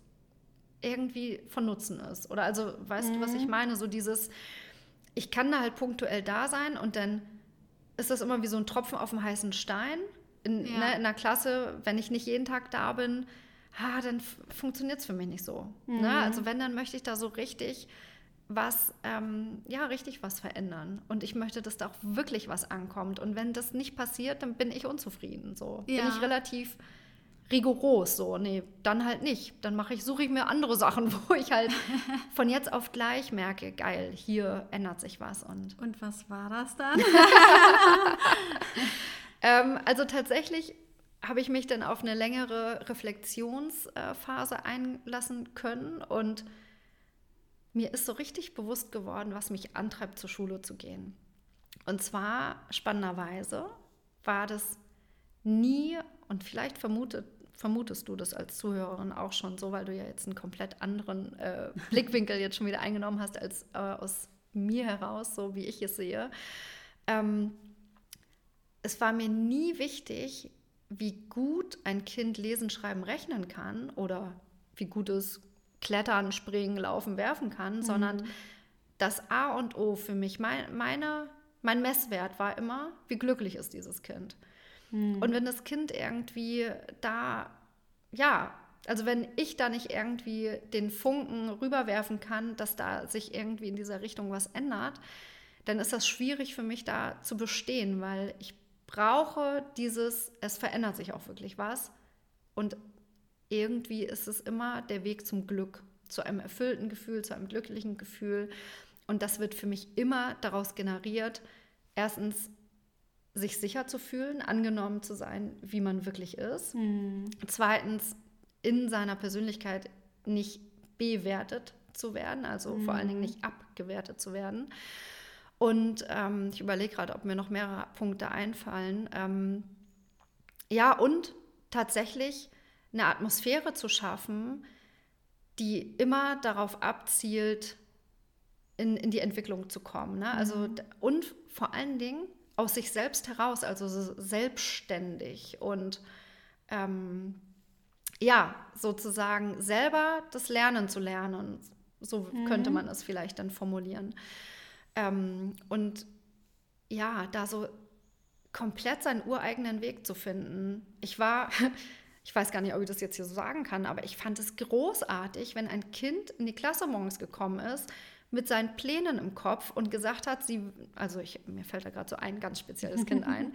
irgendwie von Nutzen ist. Oder also, weißt mhm. du, was ich mhm. meine? So dieses, ich kann da halt punktuell da sein und dann ist das immer wie so ein Tropfen auf dem heißen Stein. In, ja. ne, in der Klasse, wenn ich nicht jeden Tag da bin, ha, dann funktioniert es für mich nicht so. Ne? Mhm. Ne? Also wenn, dann möchte ich da so richtig was, ähm, ja, richtig was verändern. Und ich möchte, dass da auch wirklich was ankommt. Und wenn das nicht passiert, dann bin ich unzufrieden. So ja. bin ich relativ rigoros. So, nee, dann halt nicht. Dann mache ich, suche ich mir andere Sachen, (laughs) wo ich halt (laughs) von jetzt auf gleich merke, geil, hier ändert sich was. Und, und was war das dann? (laughs) ähm, also tatsächlich habe ich mich dann auf eine längere Reflexionsphase einlassen können und mir ist so richtig bewusst geworden, was mich antreibt, zur Schule zu gehen. Und zwar spannenderweise war das nie, und vielleicht vermutet, vermutest du das als Zuhörerin auch schon so, weil du ja jetzt einen komplett anderen äh, Blickwinkel jetzt schon wieder eingenommen hast als äh, aus mir heraus, so wie ich es sehe. Ähm, es war mir nie wichtig, wie gut ein Kind lesen, schreiben, rechnen kann oder wie gut es klettern, springen, laufen, werfen kann, mhm. sondern das A und O für mich, mein, meine, mein Messwert war immer, wie glücklich ist dieses Kind. Mhm. Und wenn das Kind irgendwie da, ja, also wenn ich da nicht irgendwie den Funken rüberwerfen kann, dass da sich irgendwie in dieser Richtung was ändert, dann ist das schwierig für mich da zu bestehen, weil ich brauche dieses, es verändert sich auch wirklich was. Und irgendwie ist es immer der Weg zum Glück, zu einem erfüllten Gefühl, zu einem glücklichen Gefühl. Und das wird für mich immer daraus generiert, erstens sich sicher zu fühlen, angenommen zu sein, wie man wirklich ist. Mhm. Zweitens, in seiner Persönlichkeit nicht bewertet zu werden, also mhm. vor allen Dingen nicht abgewertet zu werden. Und ähm, ich überlege gerade, ob mir noch mehrere Punkte einfallen. Ähm, ja, und tatsächlich eine Atmosphäre zu schaffen, die immer darauf abzielt, in, in die Entwicklung zu kommen. Ne? Also, mhm. Und vor allen Dingen aus sich selbst heraus, also selbstständig und ähm, ja, sozusagen selber das Lernen zu lernen. So mhm. könnte man es vielleicht dann formulieren. Ähm, und ja, da so komplett seinen ureigenen Weg zu finden. Ich war (laughs) ich weiß gar nicht, ob ich das jetzt hier so sagen kann, aber ich fand es großartig, wenn ein Kind in die Klasse morgens gekommen ist mit seinen Plänen im Kopf und gesagt hat, sie, also ich, mir fällt da gerade so ein ganz spezielles Kind (laughs) ein,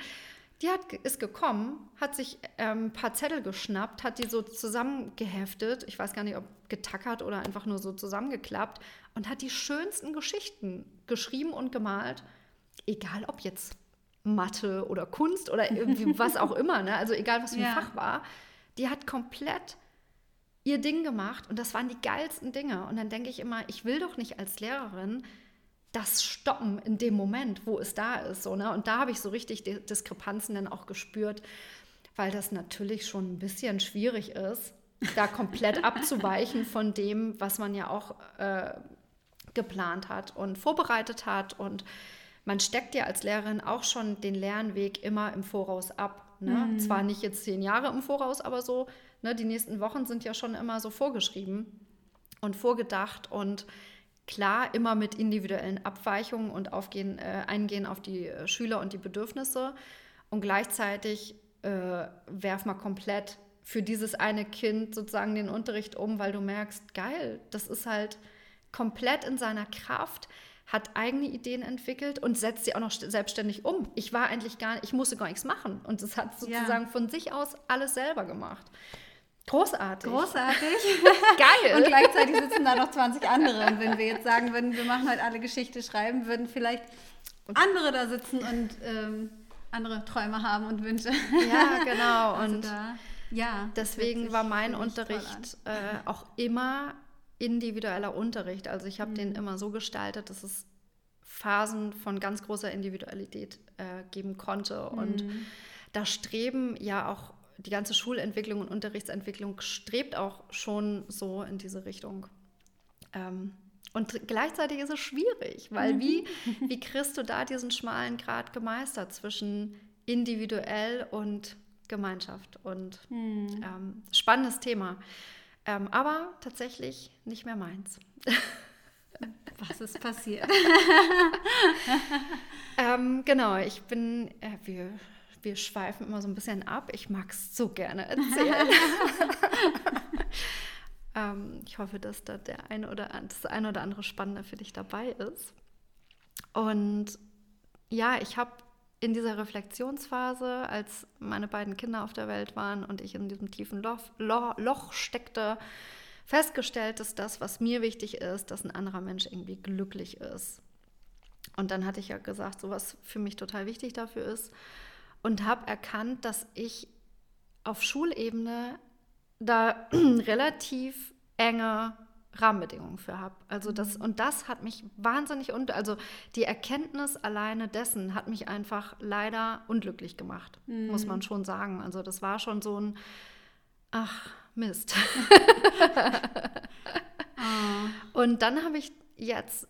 die hat, ist gekommen, hat sich ähm, ein paar Zettel geschnappt, hat die so zusammengeheftet, ich weiß gar nicht, ob getackert oder einfach nur so zusammengeklappt und hat die schönsten Geschichten geschrieben und gemalt, egal ob jetzt Mathe oder Kunst oder irgendwie (laughs) was auch immer, ne? also egal was für ein ja. Fach war die hat komplett ihr Ding gemacht und das waren die geilsten Dinge. Und dann denke ich immer, ich will doch nicht als Lehrerin das stoppen in dem Moment, wo es da ist. So, ne? Und da habe ich so richtig die Diskrepanzen dann auch gespürt, weil das natürlich schon ein bisschen schwierig ist, da komplett (laughs) abzuweichen von dem, was man ja auch äh, geplant hat und vorbereitet hat. Und man steckt ja als Lehrerin auch schon den Lernweg immer im Voraus ab. Ne? Mhm. Zwar nicht jetzt zehn Jahre im Voraus, aber so, ne, die nächsten Wochen sind ja schon immer so vorgeschrieben und vorgedacht und klar immer mit individuellen Abweichungen und aufgehen, äh, eingehen auf die äh, Schüler und die Bedürfnisse und gleichzeitig äh, werf mal komplett für dieses eine Kind sozusagen den Unterricht um, weil du merkst, geil, das ist halt komplett in seiner Kraft, hat eigene Ideen entwickelt und setzt sie auch noch selbstständig um. Ich war eigentlich gar nicht, ich musste gar nichts machen und es hat sozusagen ja. von sich aus alles selber gemacht. Großartig. Großartig. (laughs) Geil. Und gleichzeitig sitzen da noch 20 andere. Und wenn wir jetzt sagen würden, wir machen heute alle Geschichte schreiben, würden vielleicht andere da sitzen und ähm, andere Träume haben und Wünsche. Ja, genau. Also und da, ja, deswegen war mein Unterricht äh, auch immer individueller Unterricht. Also ich habe mhm. den immer so gestaltet, dass es Phasen von ganz großer Individualität äh, geben konnte. Und mhm. da streben ja auch die ganze Schulentwicklung und Unterrichtsentwicklung strebt auch schon so in diese Richtung. Ähm, und gleichzeitig ist es schwierig, weil mhm. wie, wie kriegst du da diesen schmalen Grad gemeistert zwischen individuell und Gemeinschaft? Und mhm. ähm, spannendes Thema. Ähm, aber tatsächlich nicht mehr meins. (laughs) Was ist passiert? (laughs) ähm, genau, ich bin, äh, wir, wir schweifen immer so ein bisschen ab. Ich mag es so gerne erzählen. (laughs) ähm, ich hoffe, dass da der eine oder, das eine oder andere Spannende für dich dabei ist. Und ja, ich habe in dieser Reflexionsphase, als meine beiden Kinder auf der Welt waren und ich in diesem tiefen Loch, Loch, Loch steckte, festgestellt, dass das, was mir wichtig ist, dass ein anderer Mensch irgendwie glücklich ist. Und dann hatte ich ja gesagt, so was für mich total wichtig dafür ist. Und habe erkannt, dass ich auf Schulebene da (clears throat) relativ enge Rahmenbedingungen für habe. Also das mhm. und das hat mich wahnsinnig und also die Erkenntnis alleine dessen hat mich einfach leider unglücklich gemacht, mhm. muss man schon sagen. Also das war schon so ein ach Mist. oh. (laughs) Und dann habe ich jetzt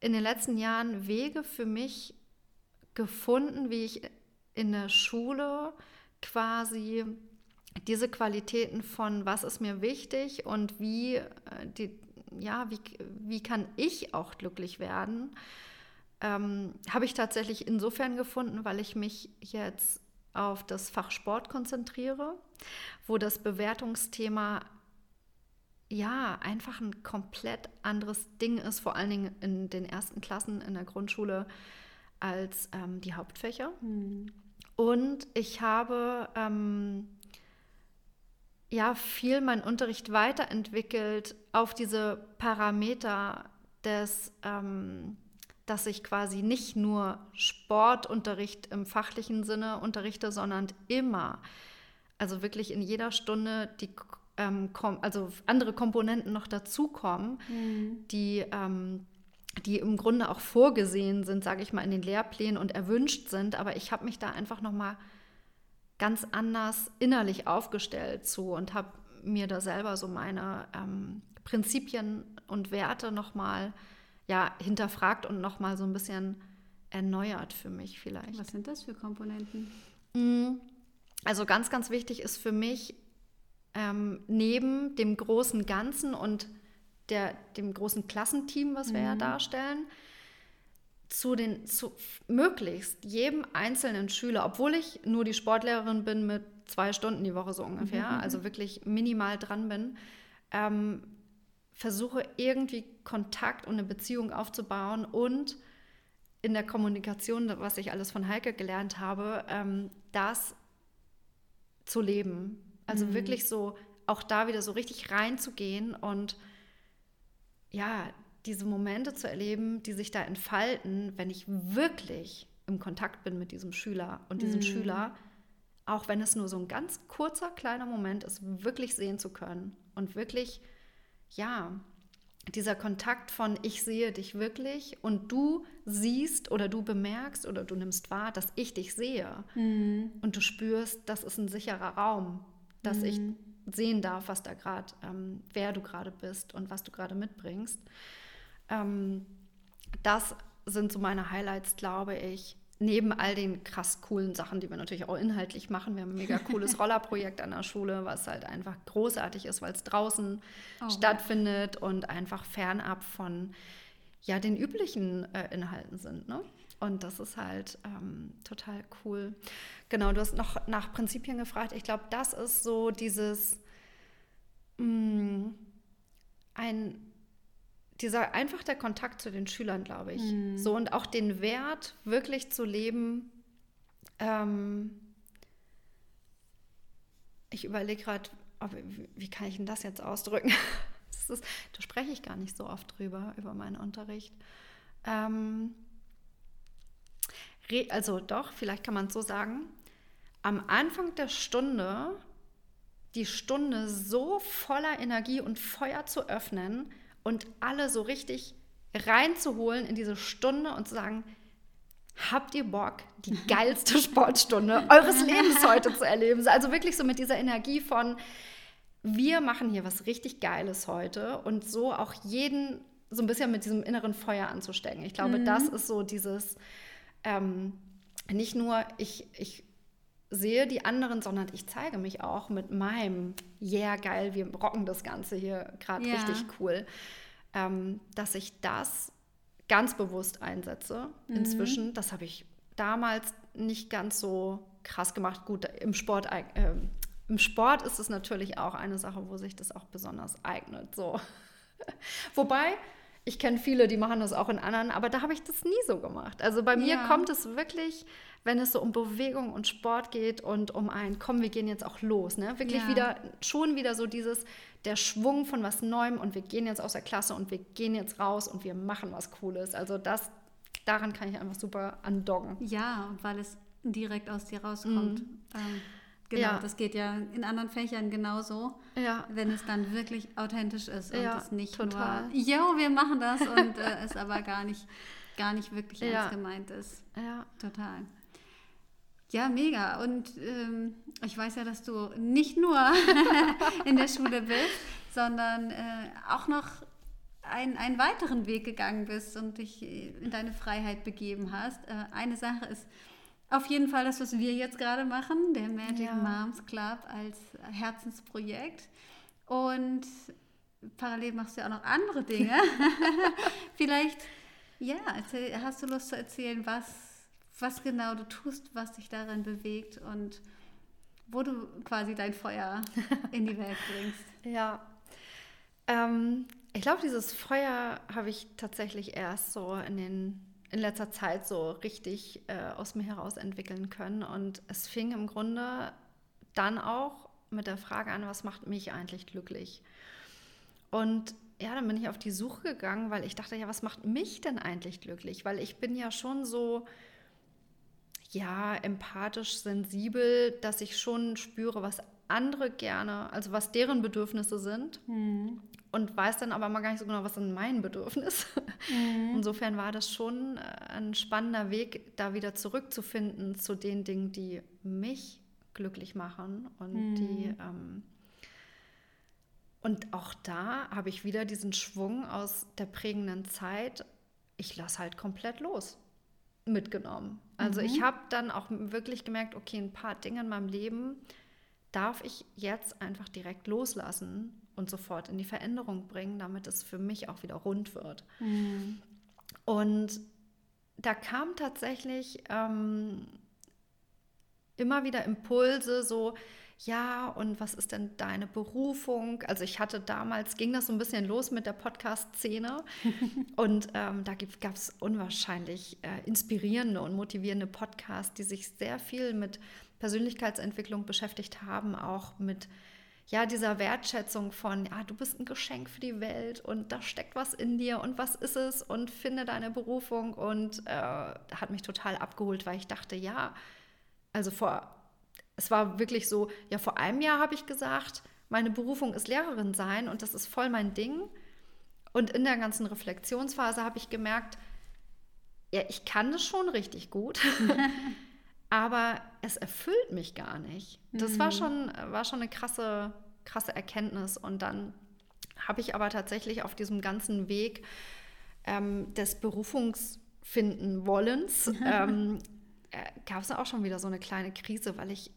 in den letzten Jahren Wege für mich gefunden, wie ich in der Schule quasi diese Qualitäten von was ist mir wichtig und wie, äh, die, ja, wie, wie kann ich auch glücklich werden, ähm, habe ich tatsächlich insofern gefunden, weil ich mich jetzt auf das Fach Sport konzentriere, wo das Bewertungsthema ja einfach ein komplett anderes Ding ist, vor allen Dingen in den ersten Klassen in der Grundschule als ähm, die Hauptfächer. Mhm. Und ich habe ähm, ja viel meinen Unterricht weiterentwickelt auf diese Parameter des, ähm, dass ich quasi nicht nur Sportunterricht im fachlichen Sinne unterrichte, sondern immer, also wirklich in jeder Stunde die ähm, also andere Komponenten noch dazukommen, mhm. die, ähm, die im Grunde auch vorgesehen sind, sage ich mal, in den Lehrplänen und erwünscht sind. Aber ich habe mich da einfach noch mal ganz anders innerlich aufgestellt zu und habe mir da selber so meine ähm, Prinzipien und Werte nochmal ja, hinterfragt und nochmal so ein bisschen erneuert für mich vielleicht. Was sind das für Komponenten? Mm, also ganz, ganz wichtig ist für mich, ähm, neben dem großen Ganzen und der, dem großen Klassenteam, was wir mhm. ja darstellen, zu den zu möglichst jedem einzelnen Schüler, obwohl ich nur die Sportlehrerin bin mit zwei Stunden die Woche so ungefähr, mhm. also wirklich minimal dran bin, ähm, versuche irgendwie Kontakt und eine Beziehung aufzubauen und in der Kommunikation, was ich alles von Heike gelernt habe, ähm, das zu leben. Also mhm. wirklich so auch da wieder so richtig reinzugehen und ja, diese Momente zu erleben, die sich da entfalten, wenn ich wirklich im Kontakt bin mit diesem Schüler und diesem mhm. Schüler, auch wenn es nur so ein ganz kurzer, kleiner Moment ist, wirklich sehen zu können und wirklich, ja, dieser Kontakt von ich sehe dich wirklich und du siehst oder du bemerkst oder du nimmst wahr, dass ich dich sehe mhm. und du spürst, das ist ein sicherer Raum, dass mhm. ich sehen darf, was da gerade, ähm, wer du gerade bist und was du gerade mitbringst. Ähm, das sind so meine Highlights, glaube ich. Neben all den krass coolen Sachen, die wir natürlich auch inhaltlich machen. Wir haben ein mega cooles (laughs) Rollerprojekt an der Schule, was halt einfach großartig ist, weil es draußen oh, stattfindet ja. und einfach fernab von ja, den üblichen äh, Inhalten sind. Ne? Und das ist halt ähm, total cool. Genau, du hast noch nach Prinzipien gefragt. Ich glaube, das ist so dieses mh, mm, ein dieser einfach der Kontakt zu den Schülern, glaube ich. Mhm. So und auch den Wert wirklich zu leben. Ähm, ich überlege gerade, wie, kann ich denn das jetzt ausdrücken? (laughs) das ist, da spreche ich gar nicht so oft drüber, über meinen Unterricht. Ähm, also doch, vielleicht kann man es so sagen, am Anfang der Stunde die Stunde so voller Energie und Feuer zu öffnen und alle so richtig reinzuholen in diese Stunde und zu sagen, habt ihr Bock, die (laughs) geilste Sportstunde eures Lebens heute zu erleben? Also wirklich so mit dieser Energie von, wir machen hier was richtig Geiles heute und so auch jeden so ein bisschen mit diesem inneren Feuer anzustecken. Ich glaube, mhm. das ist so dieses, ähm, nicht nur ich, ich sehe die anderen, sondern ich zeige mich auch mit meinem, yeah, geil, wir rocken das Ganze hier gerade ja. richtig cool, ähm, dass ich das ganz bewusst einsetze mhm. inzwischen. Das habe ich damals nicht ganz so krass gemacht. Gut, im Sport, äh, im Sport ist es natürlich auch eine Sache, wo sich das auch besonders eignet. So. (laughs) Wobei, ich kenne viele, die machen das auch in anderen, aber da habe ich das nie so gemacht. Also bei mir ja. kommt es wirklich, wenn es so um Bewegung und Sport geht und um ein, komm, wir gehen jetzt auch los, ne? Wirklich ja. wieder, schon wieder so dieses, der Schwung von was Neuem und wir gehen jetzt aus der Klasse und wir gehen jetzt raus und wir machen was Cooles. Also das, daran kann ich einfach super andocken. Ja, weil es direkt aus dir rauskommt. Mhm. Ähm Genau, ja. das geht ja in anderen Fächern genauso, ja. wenn es dann wirklich authentisch ist und ja, es nicht total. nur, jo, wir machen das und äh, es aber gar nicht, gar nicht wirklich ja. ernst gemeint ist. Ja. Total. Ja, mega. Und ähm, ich weiß ja, dass du nicht nur (laughs) in der Schule bist, sondern äh, auch noch ein, einen weiteren Weg gegangen bist und dich in deine Freiheit begeben hast. Äh, eine Sache ist, auf jeden Fall das, was wir jetzt gerade machen, der Magic ja. Moms Club als Herzensprojekt. Und parallel machst du ja auch noch andere Dinge. (laughs) Vielleicht, ja, erzähl, hast du Lust zu erzählen, was, was genau du tust, was dich darin bewegt und wo du quasi dein Feuer in die Welt bringst? (laughs) Ja. Ähm, ich glaube, dieses Feuer habe ich tatsächlich erst so in den in letzter Zeit so richtig äh, aus mir heraus entwickeln können. Und es fing im Grunde dann auch mit der Frage an, was macht mich eigentlich glücklich? Und ja, dann bin ich auf die Suche gegangen, weil ich dachte, ja, was macht mich denn eigentlich glücklich? Weil ich bin ja schon so, ja, empathisch, sensibel, dass ich schon spüre, was andere gerne, also was deren Bedürfnisse sind. Mhm und weiß dann aber mal gar nicht so genau, was ist mein Bedürfnis. Mhm. Insofern war das schon äh, ein spannender Weg, da wieder zurückzufinden zu den Dingen, die mich glücklich machen und mhm. die ähm, und auch da habe ich wieder diesen Schwung aus der prägenden Zeit. Ich lasse halt komplett los mitgenommen. Also mhm. ich habe dann auch wirklich gemerkt, okay, ein paar Dinge in meinem Leben darf ich jetzt einfach direkt loslassen und sofort in die Veränderung bringen, damit es für mich auch wieder rund wird. Mhm. Und da kam tatsächlich ähm, immer wieder Impulse, so, ja, und was ist denn deine Berufung? Also ich hatte damals, ging das so ein bisschen los mit der Podcast-Szene (laughs) und ähm, da gab es unwahrscheinlich äh, inspirierende und motivierende Podcasts, die sich sehr viel mit Persönlichkeitsentwicklung beschäftigt haben, auch mit ja, dieser Wertschätzung von, ja, du bist ein Geschenk für die Welt und da steckt was in dir und was ist es und finde deine Berufung und äh, hat mich total abgeholt, weil ich dachte, ja, also vor, es war wirklich so, ja, vor einem Jahr habe ich gesagt, meine Berufung ist Lehrerin sein und das ist voll mein Ding. Und in der ganzen Reflexionsphase habe ich gemerkt, ja, ich kann das schon richtig gut. (laughs) aber es erfüllt mich gar nicht. Das mhm. war, schon, war schon eine krasse, krasse Erkenntnis. Und dann habe ich aber tatsächlich auf diesem ganzen Weg ähm, des Berufungsfinden Wollens, (laughs) ähm, äh, gab es auch schon wieder so eine kleine Krise, weil ich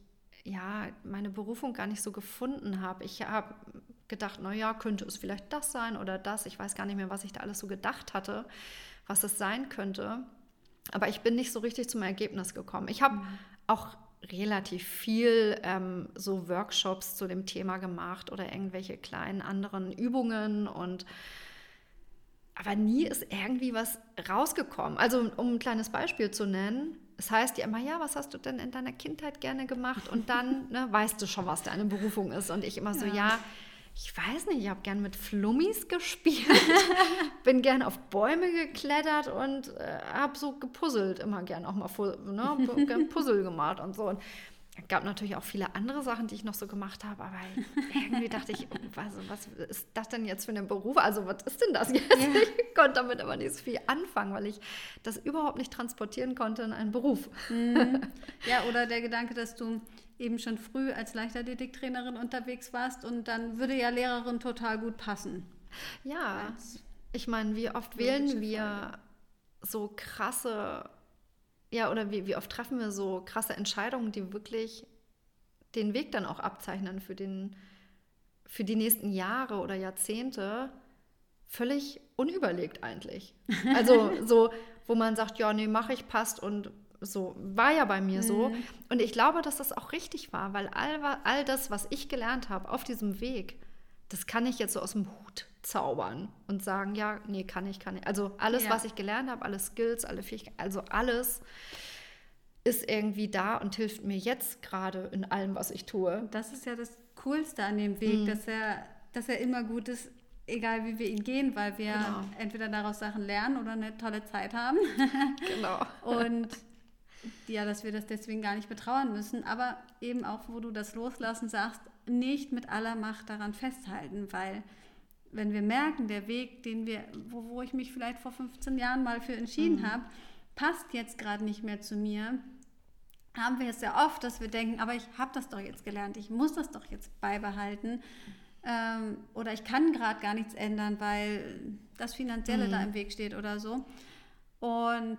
ja meine Berufung gar nicht so gefunden habe. Ich habe gedacht, naja, könnte es vielleicht das sein oder das. Ich weiß gar nicht mehr, was ich da alles so gedacht hatte, was es sein könnte. aber ich bin nicht so richtig zum Ergebnis gekommen. Ich habe mhm. auch relativ viel ähm, so Workshops zu dem Thema gemacht oder irgendwelche kleinen anderen Übungen und aber nie ist irgendwie was rausgekommen. Also um ein kleines Beispiel zu nennen, es heißt ja immer, ja, was hast du denn in deiner Kindheit gerne gemacht? Und dann (laughs) ne, weißt du schon, was deine Berufung ist. Und ich immer so, ja, ja ich weiß nicht, ich habe gern mit Flummis gespielt, (laughs) bin gern auf Bäume geklettert und äh, habe so gepuzzelt, immer gern auch mal ne, (laughs) Puzzle gemacht und so. Und es gab natürlich auch viele andere Sachen, die ich noch so gemacht habe, aber irgendwie dachte ich, was, was ist das denn jetzt für ein Beruf? Also was ist denn das jetzt? Ja. (laughs) Ich konnte damit aber nicht so viel anfangen, weil ich das überhaupt nicht transportieren konnte in einen Beruf. Mhm. Ja, oder der Gedanke, dass du eben schon früh als Leichtathletiktrainerin unterwegs warst und dann würde ja Lehrerin total gut passen. Ja, als ich meine, wie oft wählen wir Frage. so krasse, ja, oder wie, wie oft treffen wir so krasse Entscheidungen, die wirklich den Weg dann auch abzeichnen für, den, für die nächsten Jahre oder Jahrzehnte, völlig unüberlegt eigentlich. Also (laughs) so, wo man sagt, ja, nee, mache ich, passt und so war ja bei mir mhm. so. Und ich glaube, dass das auch richtig war, weil all, all das, was ich gelernt habe auf diesem Weg, das kann ich jetzt so aus dem Hut zaubern und sagen, ja, nee, kann ich, kann ich. Also alles, ja. was ich gelernt habe, alle Skills, alle Fähigkeiten, also alles ist irgendwie da und hilft mir jetzt gerade in allem, was ich tue. Das ist ja das Coolste an dem Weg, mhm. dass, er, dass er immer gut ist, egal wie wir ihn gehen, weil wir genau. entweder daraus Sachen lernen oder eine tolle Zeit haben. (laughs) genau. Und ja, dass wir das deswegen gar nicht betrauern müssen, aber eben auch, wo du das Loslassen sagst, nicht mit aller Macht daran festhalten, weil wenn wir merken, der Weg, den wir, wo, wo ich mich vielleicht vor 15 Jahren mal für entschieden mhm. habe, passt jetzt gerade nicht mehr zu mir, haben wir es sehr oft, dass wir denken, aber ich habe das doch jetzt gelernt, ich muss das doch jetzt beibehalten ähm, oder ich kann gerade gar nichts ändern, weil das Finanzielle mhm. da im Weg steht oder so. Und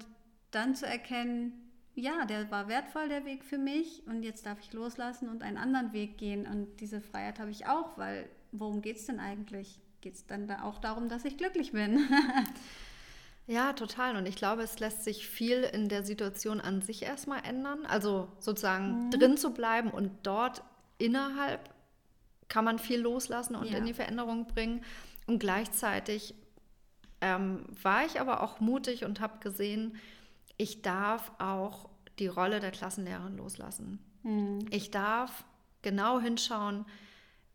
dann zu erkennen, ja, der war wertvoll, der Weg für mich und jetzt darf ich loslassen und einen anderen Weg gehen und diese Freiheit habe ich auch, weil worum geht es denn eigentlich? Geht es dann da auch darum, dass ich glücklich bin? (laughs) ja, total. Und ich glaube, es lässt sich viel in der Situation an sich erstmal ändern. Also sozusagen mhm. drin zu bleiben und dort innerhalb kann man viel loslassen und ja. in die Veränderung bringen. Und gleichzeitig ähm, war ich aber auch mutig und habe gesehen, ich darf auch die Rolle der Klassenlehrerin loslassen. Mhm. Ich darf genau hinschauen,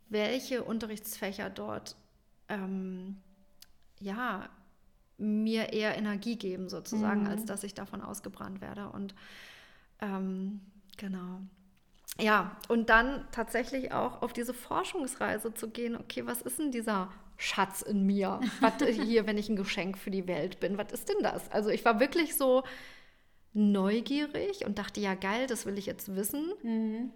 welche Unterrichtsfächer dort ähm, ja, mir eher Energie geben, sozusagen, mhm. als dass ich davon ausgebrannt werde. Und ähm, genau. Ja, und dann tatsächlich auch auf diese Forschungsreise zu gehen, okay, was ist denn dieser Schatz in mir. Was (laughs) hier, wenn ich ein Geschenk für die Welt bin, was ist denn das? Also ich war wirklich so neugierig und dachte, ja geil, das will ich jetzt wissen. Mhm.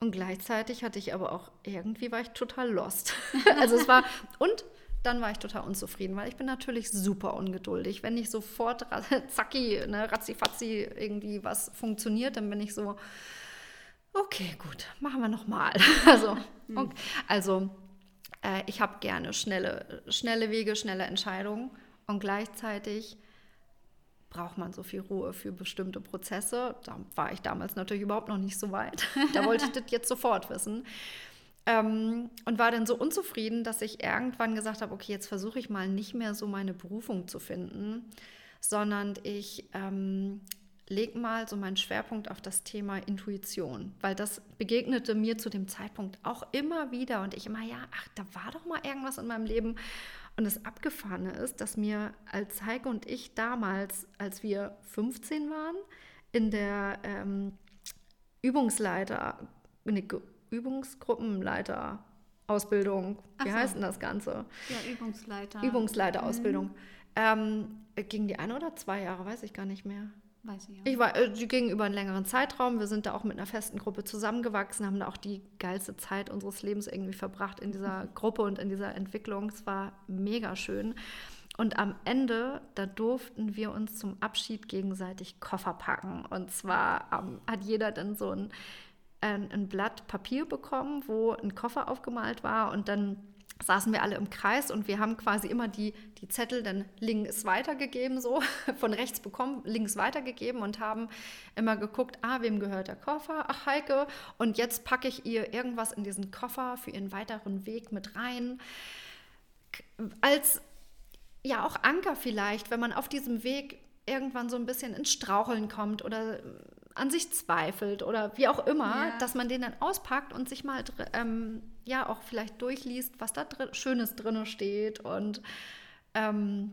Und gleichzeitig hatte ich aber auch, irgendwie war ich total lost. (laughs) also es war, und dann war ich total unzufrieden, weil ich bin natürlich super ungeduldig. Wenn nicht sofort (laughs) zacki, ne, ratzifatzi irgendwie was funktioniert, dann bin ich so, okay, gut, machen wir nochmal. also, mhm. okay. also äh, ich habe gerne schnelle, schnelle Wege, schnelle Entscheidungen und gleichzeitig braucht man so viel Ruhe für bestimmte Prozesse. Da war ich damals natürlich überhaupt noch nicht so weit. (laughs) da wollte ich das jetzt sofort wissen. Ähm, und war dann so unzufrieden, dass ich irgendwann gesagt habe, okay, jetzt versuche ich mal nicht mehr so meine Berufung zu finden, sondern ich ähm, leg mal so meinen Schwerpunkt auf das Thema Intuition, weil das begegnete mir zu dem Zeitpunkt auch immer wieder und ich immer, ja, ach, da war doch mal irgendwas in meinem Leben. Und das Abgefahrene ist, dass mir als Heike und ich damals, als wir 15 waren, in der ähm, Übungsleiter, ne, Übungsgruppenleiter Ausbildung, wie so. heißt denn das Ganze? Ja, Übungsleiter. Übungsleiterausbildung. Mhm. Ähm, ging die ein oder zwei Jahre, weiß ich gar nicht mehr. Weiß ich auch. Ich war, äh, die ging über einen längeren Zeitraum. Wir sind da auch mit einer festen Gruppe zusammengewachsen, haben da auch die geilste Zeit unseres Lebens irgendwie verbracht in dieser (laughs) Gruppe und in dieser Entwicklung. Es war mega schön. Und am Ende, da durften wir uns zum Abschied gegenseitig Koffer packen. Und zwar ähm, hat jeder dann so ein, ein, ein Blatt Papier bekommen, wo ein Koffer aufgemalt war und dann saßen wir alle im Kreis und wir haben quasi immer die, die Zettel dann links weitergegeben, so (laughs) von rechts bekommen, links weitergegeben und haben immer geguckt, ah, wem gehört der Koffer? Ach, Heike. Und jetzt packe ich ihr irgendwas in diesen Koffer für ihren weiteren Weg mit rein. Als ja auch Anker vielleicht, wenn man auf diesem Weg irgendwann so ein bisschen ins Straucheln kommt oder an sich zweifelt oder wie auch immer, ja. dass man den dann auspackt und sich mal ähm, ja auch vielleicht durchliest, was da drin, Schönes drin steht und ähm,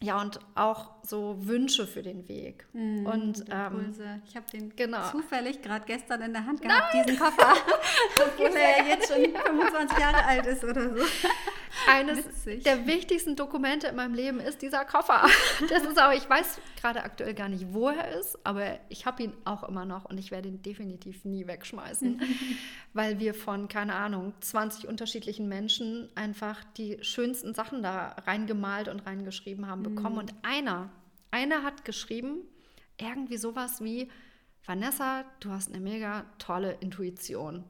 ja, und auch so Wünsche für den Weg. Mm, und ähm, ich habe den genau. zufällig gerade gestern in der Hand gehabt, Nein! diesen Koffer, (laughs) obwohl er ja jetzt schon 25 Jahre alt ist oder so. Eines Witzig. der wichtigsten Dokumente in meinem Leben ist dieser Koffer. (laughs) Das ist auch, ich weiß gerade aktuell gar nicht, wo er ist, aber ich habe ihn auch immer noch und ich werde ihn definitiv nie wegschmeißen, (laughs) weil wir von, keine Ahnung, 20 unterschiedlichen Menschen einfach die schönsten Sachen da reingemalt und reingeschrieben haben bekommen. Mhm. Und einer, einer hat geschrieben, irgendwie sowas wie, Vanessa, du hast eine mega tolle Intuition.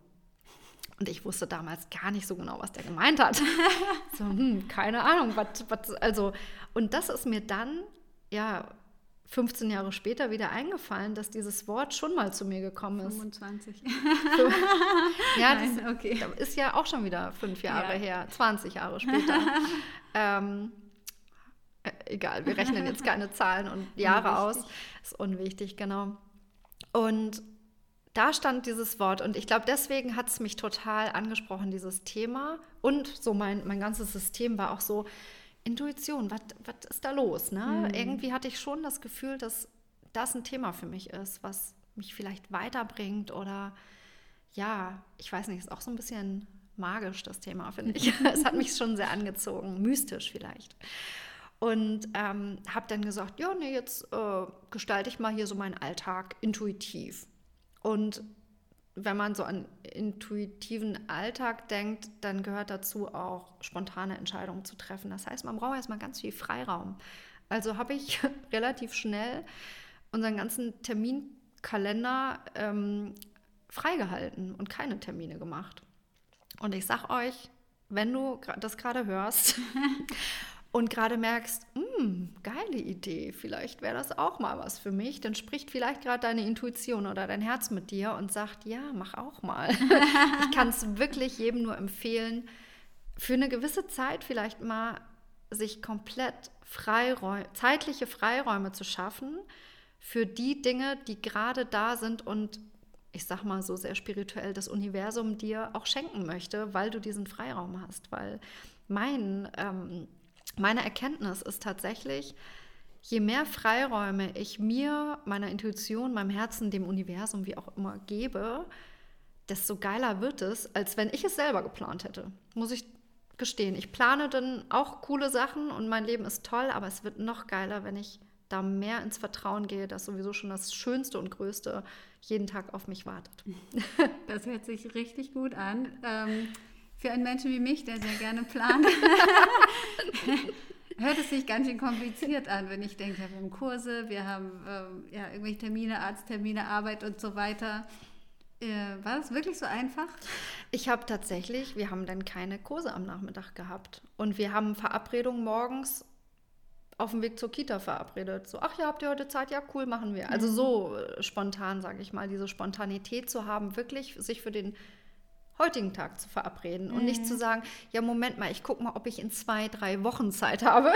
Und ich wusste damals gar nicht so genau, was der gemeint hat. (laughs) so, hm, keine Ahnung, was, also, und das ist mir dann, ja, 15 Jahre später wieder eingefallen, dass dieses Wort schon mal zu mir gekommen ist. 25. (laughs) ja, Nein, das okay. ist ja auch schon wieder fünf Jahre ja. her, 20 Jahre später. (laughs) ähm, äh, egal, wir rechnen jetzt keine Zahlen und Jahre unwichtig. aus. Ist unwichtig, genau. Und da stand dieses Wort und ich glaube, deswegen hat es mich total angesprochen, dieses Thema. Und so mein, mein ganzes System war auch so, Intuition, was ist da los? Ne? Mhm. Irgendwie hatte ich schon das Gefühl, dass das ein Thema für mich ist, was mich vielleicht weiterbringt oder ja, ich weiß nicht, ist auch so ein bisschen magisch, das Thema, finde ich. (laughs) es hat mich schon sehr angezogen, mystisch vielleicht. Und ähm, habe dann gesagt, ja, nee, jetzt äh, gestalte ich mal hier so meinen Alltag intuitiv. Und wenn man so an intuitiven Alltag denkt, dann gehört dazu auch spontane Entscheidungen zu treffen. Das heißt, man braucht erstmal ganz viel Freiraum. Also habe ich (laughs) relativ schnell unseren ganzen Terminkalender ähm, freigehalten und keine Termine gemacht. Und ich sag euch, wenn du das gerade hörst (laughs) und gerade merkst, hm, geile Idee, vielleicht wäre das auch mal was für mich, dann spricht vielleicht gerade deine Intuition oder dein Herz mit dir und sagt, ja, mach auch mal. (laughs) ich kann es wirklich jedem nur empfehlen, für eine gewisse Zeit vielleicht mal sich komplett Freiräume, zeitliche Freiräume zu schaffen für die Dinge, die gerade da sind und ich sag mal so sehr spirituell das Universum dir auch schenken möchte, weil du diesen Freiraum hast. Weil mein ähm, meine Erkenntnis ist tatsächlich, je mehr Freiräume ich mir, meiner Intuition, meinem Herzen, dem Universum, wie auch immer, gebe, desto geiler wird es, als wenn ich es selber geplant hätte. Muss ich gestehen. Ich plane dann auch coole Sachen und mein Leben ist toll, aber es wird noch geiler, wenn ich da mehr ins Vertrauen gehe, dass sowieso schon das Schönste und Größte jeden Tag auf mich wartet. (laughs) Das hört sich richtig gut an. Ähm, für einen Menschen wie mich, der sehr gerne plant, (laughs) hört es sich ganz schön kompliziert an, wenn ich denke, wir haben Kurse, wir haben ähm, ja, irgendwelche Termine, Arzttermine, Arbeit und so weiter. Äh, war das wirklich so einfach? Ich habe tatsächlich, wir haben dann keine Kurse am Nachmittag gehabt. Und wir haben Verabredungen morgens auf dem Weg zur Kita verabredet. So, ach ja, habt ihr heute Zeit? Ja, cool, machen wir. Also mhm. so äh, spontan, sage ich mal, diese Spontanität zu haben, wirklich sich für den heutigen Tag zu verabreden mhm. und nicht zu mhm. sagen, ja, Moment mal, ich gucke mal, ob ich in zwei, drei Wochen Zeit habe.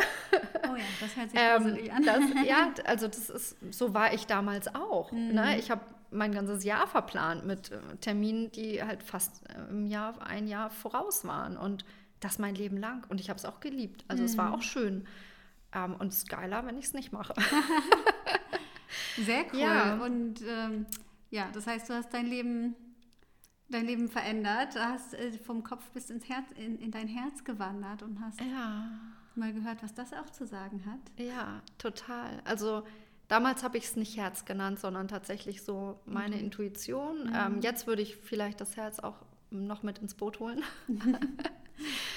Oh ja, das hört (laughs) sich ähm, an. Das, ja, (laughs) also das ist, so war ich damals auch. Mhm. Ne? Ich habe mein ganzes Jahr verplant mit äh, Terminen, die halt fast äh, im Jahr, ein Jahr voraus waren und das mein Leben lang. Und ich habe es auch geliebt. Also mhm. es war mhm. auch schön. Ähm, und es ist geiler, wenn ich es nicht mache. (laughs) Sehr cool. Ja. Und ähm, ja, das heißt, du hast dein Leben dein Leben verändert. Du hast äh, vom Kopf bis ins Herz, in, in dein Herz gewandert und hast ja. mal gehört, was das auch zu sagen hat. Ja, total. Also damals habe ich es nicht Herz genannt, sondern tatsächlich so meine mhm. Intuition. Mhm. Ähm, jetzt würde ich vielleicht das Herz auch noch mit ins Boot holen. (laughs) (laughs)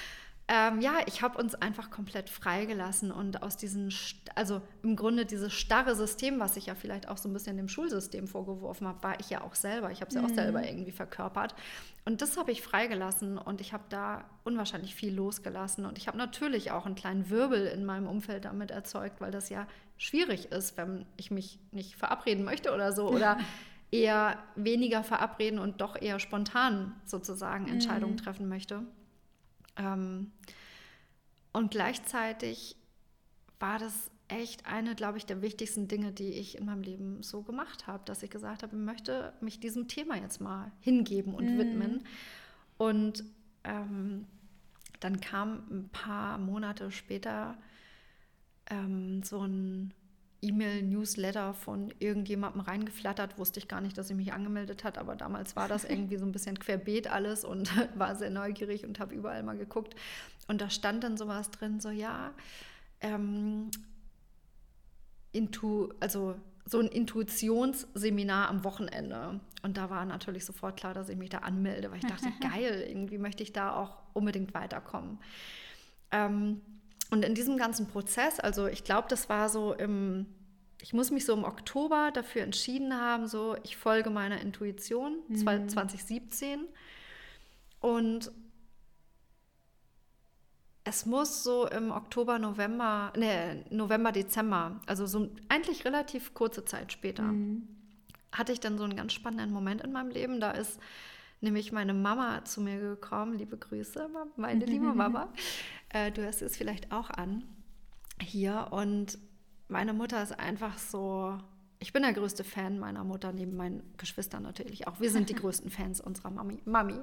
Ähm, ja, ich habe uns einfach komplett freigelassen und aus diesem, also im Grunde dieses starre System, was ich ja vielleicht auch so ein bisschen dem Schulsystem vorgeworfen habe, war ich ja auch selber. Ich habe es ja auch mhm. selber irgendwie verkörpert. Und das habe ich freigelassen und ich habe da unwahrscheinlich viel losgelassen. Und ich habe natürlich auch einen kleinen Wirbel in meinem Umfeld damit erzeugt, weil das ja schwierig ist, wenn ich mich nicht verabreden möchte oder so. Oder (laughs) eher weniger verabreden und doch eher spontan sozusagen Entscheidungen mhm. treffen möchte. Ähm, und gleichzeitig war das echt eine, glaube ich, der wichtigsten Dinge, die ich in meinem Leben so gemacht habe, dass ich gesagt habe, ich möchte mich diesem Thema jetzt mal hingeben und mhm. widmen. Und ähm, dann kam ein paar Monate später ähm, so ein E-Mail-Newsletter von irgendjemandem reingeflattert. Wusste ich gar nicht, dass ich mich angemeldet hat, aber damals war das (laughs) irgendwie so ein bisschen querbeet alles und (laughs) war sehr neugierig und habe überall mal geguckt. Und da stand dann sowas drin, so ja, ähm, Intu, also so ein Intuitionsseminar am Wochenende. Und da war natürlich sofort klar, dass ich mich da anmelde, weil ich dachte, (laughs) geil, irgendwie möchte ich da auch unbedingt weiterkommen. Ähm, und in diesem ganzen Prozess, also ich glaube, das war so im, ich muss mich so im Oktober dafür entschieden haben, so ich folge meiner Intuition, mhm. 2017. Und es muss so im Oktober, November, ne, November, Dezember, also so eigentlich relativ kurze Zeit später, mhm. hatte ich dann so einen ganz spannenden Moment in meinem Leben. Da ist nämlich meine Mama zu mir gekommen. Liebe Grüße, meine liebe Mama. (laughs) Äh, du hörst es vielleicht auch an hier. Und meine Mutter ist einfach so. Ich bin der größte Fan meiner Mutter, neben meinen Geschwistern natürlich auch. Wir sind die (laughs) größten Fans unserer Mami, Mami,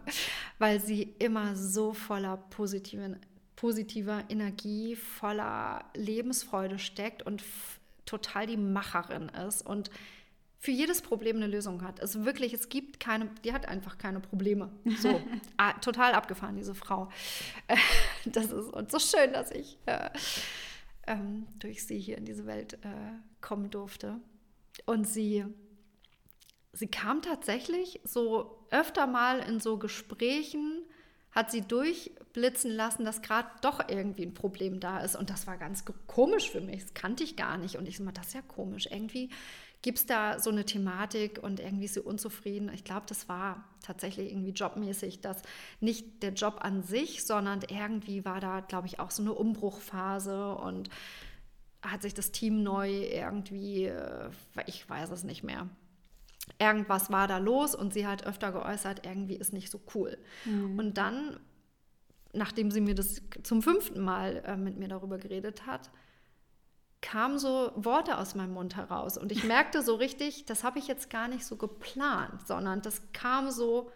weil sie immer so voller positiven, positiver Energie, voller Lebensfreude steckt und total die Macherin ist und für jedes Problem eine Lösung hat. Also wirklich, es gibt keine, die hat einfach keine Probleme. So, (laughs) ah, total abgefahren, diese Frau. (laughs) das ist und so schön, dass ich äh, ähm, durch sie hier in diese Welt äh, kommen durfte. Und sie, sie kam tatsächlich so öfter mal in so Gesprächen, hat sie durchblitzen lassen, dass gerade doch irgendwie ein Problem da ist. Und das war ganz komisch für mich. Das kannte ich gar nicht. Und ich so, das ist ja komisch. Irgendwie Gibt es da so eine Thematik und irgendwie so unzufrieden? Ich glaube, das war tatsächlich irgendwie jobmäßig, dass nicht der Job an sich, sondern irgendwie war da, glaube ich, auch so eine Umbruchphase und hat sich das Team neu irgendwie, äh, ich weiß es nicht mehr. Irgendwas war da los und sie hat öfter geäußert, irgendwie ist nicht so cool. Mhm. Und dann, nachdem sie mir das zum fünften Mal äh, mit mir darüber geredet hat, kamen so Worte aus meinem Mund heraus. Und ich merkte so richtig, das habe ich jetzt gar nicht so geplant, sondern das kam so,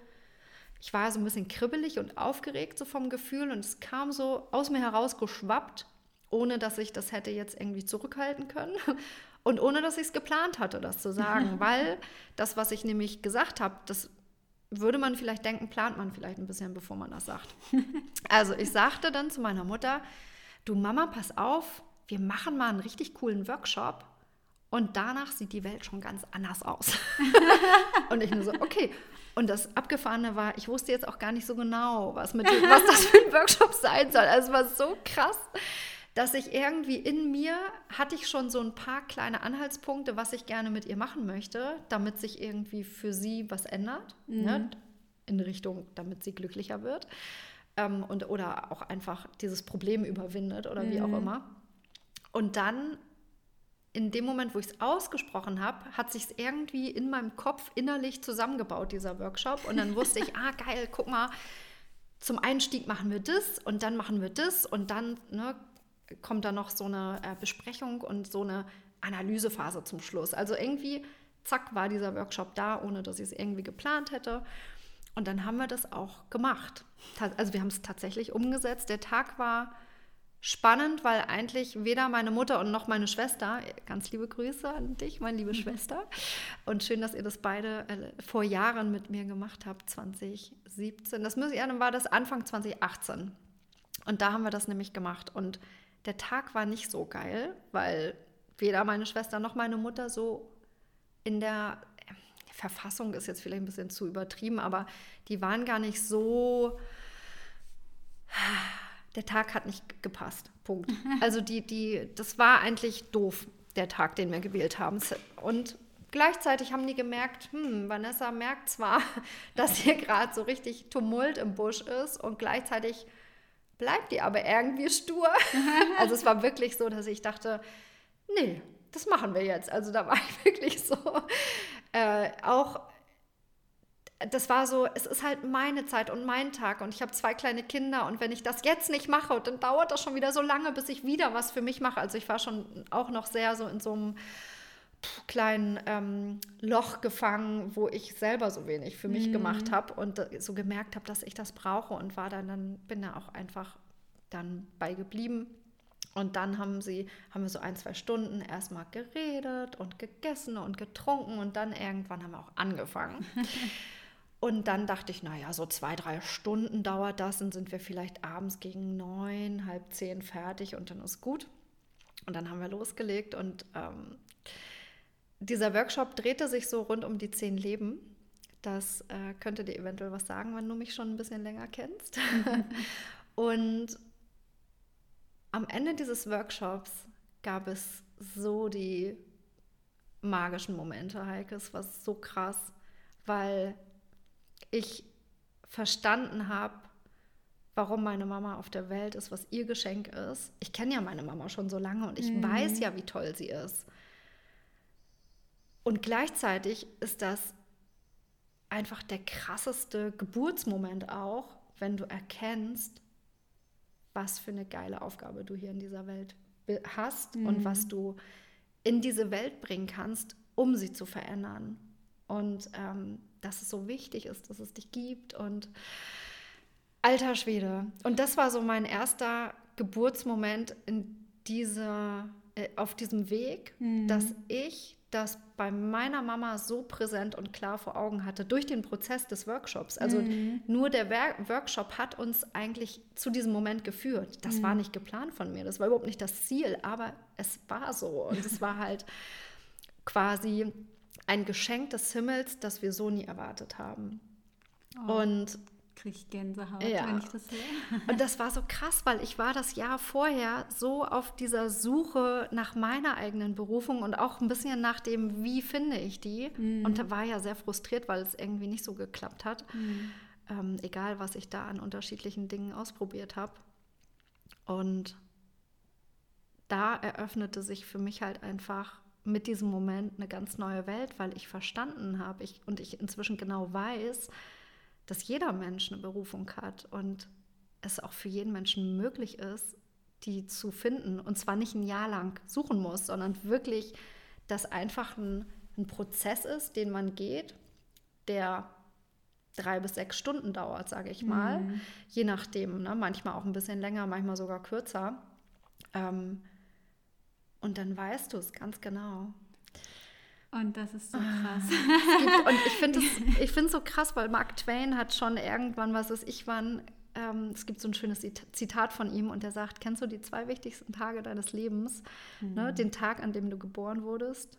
ich war so ein bisschen kribbelig und aufgeregt so vom Gefühl und es kam so aus mir heraus geschwappt, ohne dass ich das hätte jetzt irgendwie zurückhalten können. (laughs) Und ohne dass ich es geplant hatte, das zu sagen, (laughs) weil das, was ich nämlich gesagt habe, das würde man vielleicht denken, plant man vielleicht ein bisschen, bevor man das sagt. (laughs) Also ich sagte dann zu meiner Mutter, du Mama, pass auf, wir machen mal einen richtig coolen Workshop und danach sieht die Welt schon ganz anders aus. (laughs) und ich nur so, okay. Und das Abgefahrene war, ich wusste jetzt auch gar nicht so genau, was, mit, was das für ein Workshop sein soll. Also es war so krass, dass ich irgendwie in mir hatte ich schon so ein paar kleine Anhaltspunkte, was ich gerne mit ihr machen möchte, damit sich irgendwie für sie was ändert. Ne? Mhm. Ne? In Richtung, damit sie glücklicher wird. Ähm, und, oder auch einfach dieses Problem überwindet oder mhm. wie auch mhm. immer. Und dann, in dem Moment, wo ich es ausgesprochen habe, hat sich es irgendwie in meinem Kopf innerlich zusammengebaut, dieser Workshop. Und dann wusste ich, (laughs) ah, geil, guck mal, zum Einstieg machen wir das und dann machen wir das und dann ne, kommt da noch so eine äh, Besprechung und so eine Analysephase zum Schluss. Also irgendwie, zack, war dieser Workshop da, ohne dass ich es irgendwie geplant hätte. Und dann haben wir das auch gemacht. Also wir haben es tatsächlich umgesetzt. Der Tag war spannend, weil eigentlich weder meine Mutter und noch meine Schwester, ganz liebe Grüße an dich, meine liebe. (laughs) Schwester, und schön, dass ihr das beide äh, vor Jahren mit mir gemacht habt, 2017. Das muss ich, dann war das Anfang 2018. Und da haben wir das nämlich gemacht. Und der Tag war nicht so geil, weil weder meine Schwester noch meine Mutter so in der äh, Verfassung ist jetzt vielleicht ein bisschen zu übertrieben, aber die waren gar nicht so der Tag hat nicht gepasst. Punkt. (laughs) Also die, die, das war eigentlich doof, der Tag, den wir gewählt haben. Und gleichzeitig haben die gemerkt, hm, Vanessa merkt zwar, (laughs) dass hier gerade so richtig Tumult im Busch ist und gleichzeitig bleibt die aber irgendwie stur. (laughs) also es war wirklich so, dass ich dachte, nee, das machen wir jetzt. Also da war ich wirklich so. Äh, auch das war so, es ist halt meine Zeit und mein Tag und ich habe zwei kleine Kinder und wenn ich das jetzt nicht mache, dann dauert das schon wieder so lange, bis ich wieder was für mich mache. Also ich war schon auch noch sehr so in so einem kleinen ähm, Loch gefangen, wo ich selber so wenig für mich mhm. gemacht habe und so gemerkt habe, dass ich das brauche und war dann, dann bin da auch einfach dann bei geblieben. Und dann haben sie, haben wir so ein, zwei Stunden erstmal geredet und gegessen und getrunken und dann irgendwann haben wir auch angefangen. (laughs) Und dann dachte ich, naja, so zwei, drei Stunden dauert das, dann sind wir vielleicht abends gegen neun, halb zehn fertig und dann ist gut. Und dann haben wir losgelegt und ähm, dieser Workshop drehte sich so rund um die zehn Leben. Das äh, könnte dir eventuell was sagen, wenn du mich schon ein bisschen länger kennst. (laughs) und am Ende dieses Workshops gab es so die magischen Momente, Heike. Es war so krass, weil ich verstanden habe, warum meine Mama auf der Welt ist, was ihr Geschenk ist. Ich kenne ja meine Mama schon so lange und ich mhm. weiß ja, wie toll sie ist. Und gleichzeitig ist das einfach der krasseste Geburtsmoment auch, wenn du erkennst, was für eine geile Aufgabe du hier in dieser Welt hast mhm. und was du in diese Welt bringen kannst, um sie zu verändern. Und ähm, dass es so wichtig ist, dass es dich gibt und alter Schwede. Und das war so mein erster Geburtsmoment in dieser, äh, auf diesem Weg, mhm. dass ich das bei meiner Mama so präsent und klar vor Augen hatte durch den Prozess des Workshops. Also mhm. nur der Wer Workshop hat uns eigentlich zu diesem Moment geführt. Das mhm. war nicht geplant von mir, das war überhaupt nicht das Ziel, aber es war so. Und es war halt quasi ein Geschenk des Himmels, das wir so nie erwartet haben. Oh, und kriege ich Gänsehaut, ja. wenn ich das höre. (laughs) Und das war so krass, weil ich war das Jahr vorher so auf dieser Suche nach meiner eigenen Berufung und auch ein bisschen nach dem, wie finde ich die. Mhm. Und da war ja sehr frustriert, weil es irgendwie nicht so geklappt hat. Mhm. Ähm, egal, was ich da an unterschiedlichen Dingen ausprobiert habe. Und da eröffnete sich für mich halt einfach mit diesem Moment eine ganz neue Welt, weil ich verstanden habe ich, und ich inzwischen genau weiß, dass jeder Mensch eine Berufung hat und es auch für jeden Menschen möglich ist, die zu finden. Und zwar nicht ein Jahr lang suchen muss, sondern wirklich, dass einfach ein, ein Prozess ist, den man geht, der drei bis sechs Stunden dauert, sage ich mal. Mhm. Je nachdem, ne? manchmal auch ein bisschen länger, manchmal sogar kürzer. Ähm, und dann weißt du es ganz genau. Und das ist so ah. krass. (laughs) Gibt, und ich finde es so krass, weil Mark Twain hat schon irgendwann, was ist ich wann, ähm, es gibt so ein schönes Zitat von ihm und der sagt, kennst du die zwei wichtigsten Tage deines Lebens? Ne? Mhm. Ne? Den Tag, an dem du geboren wurdest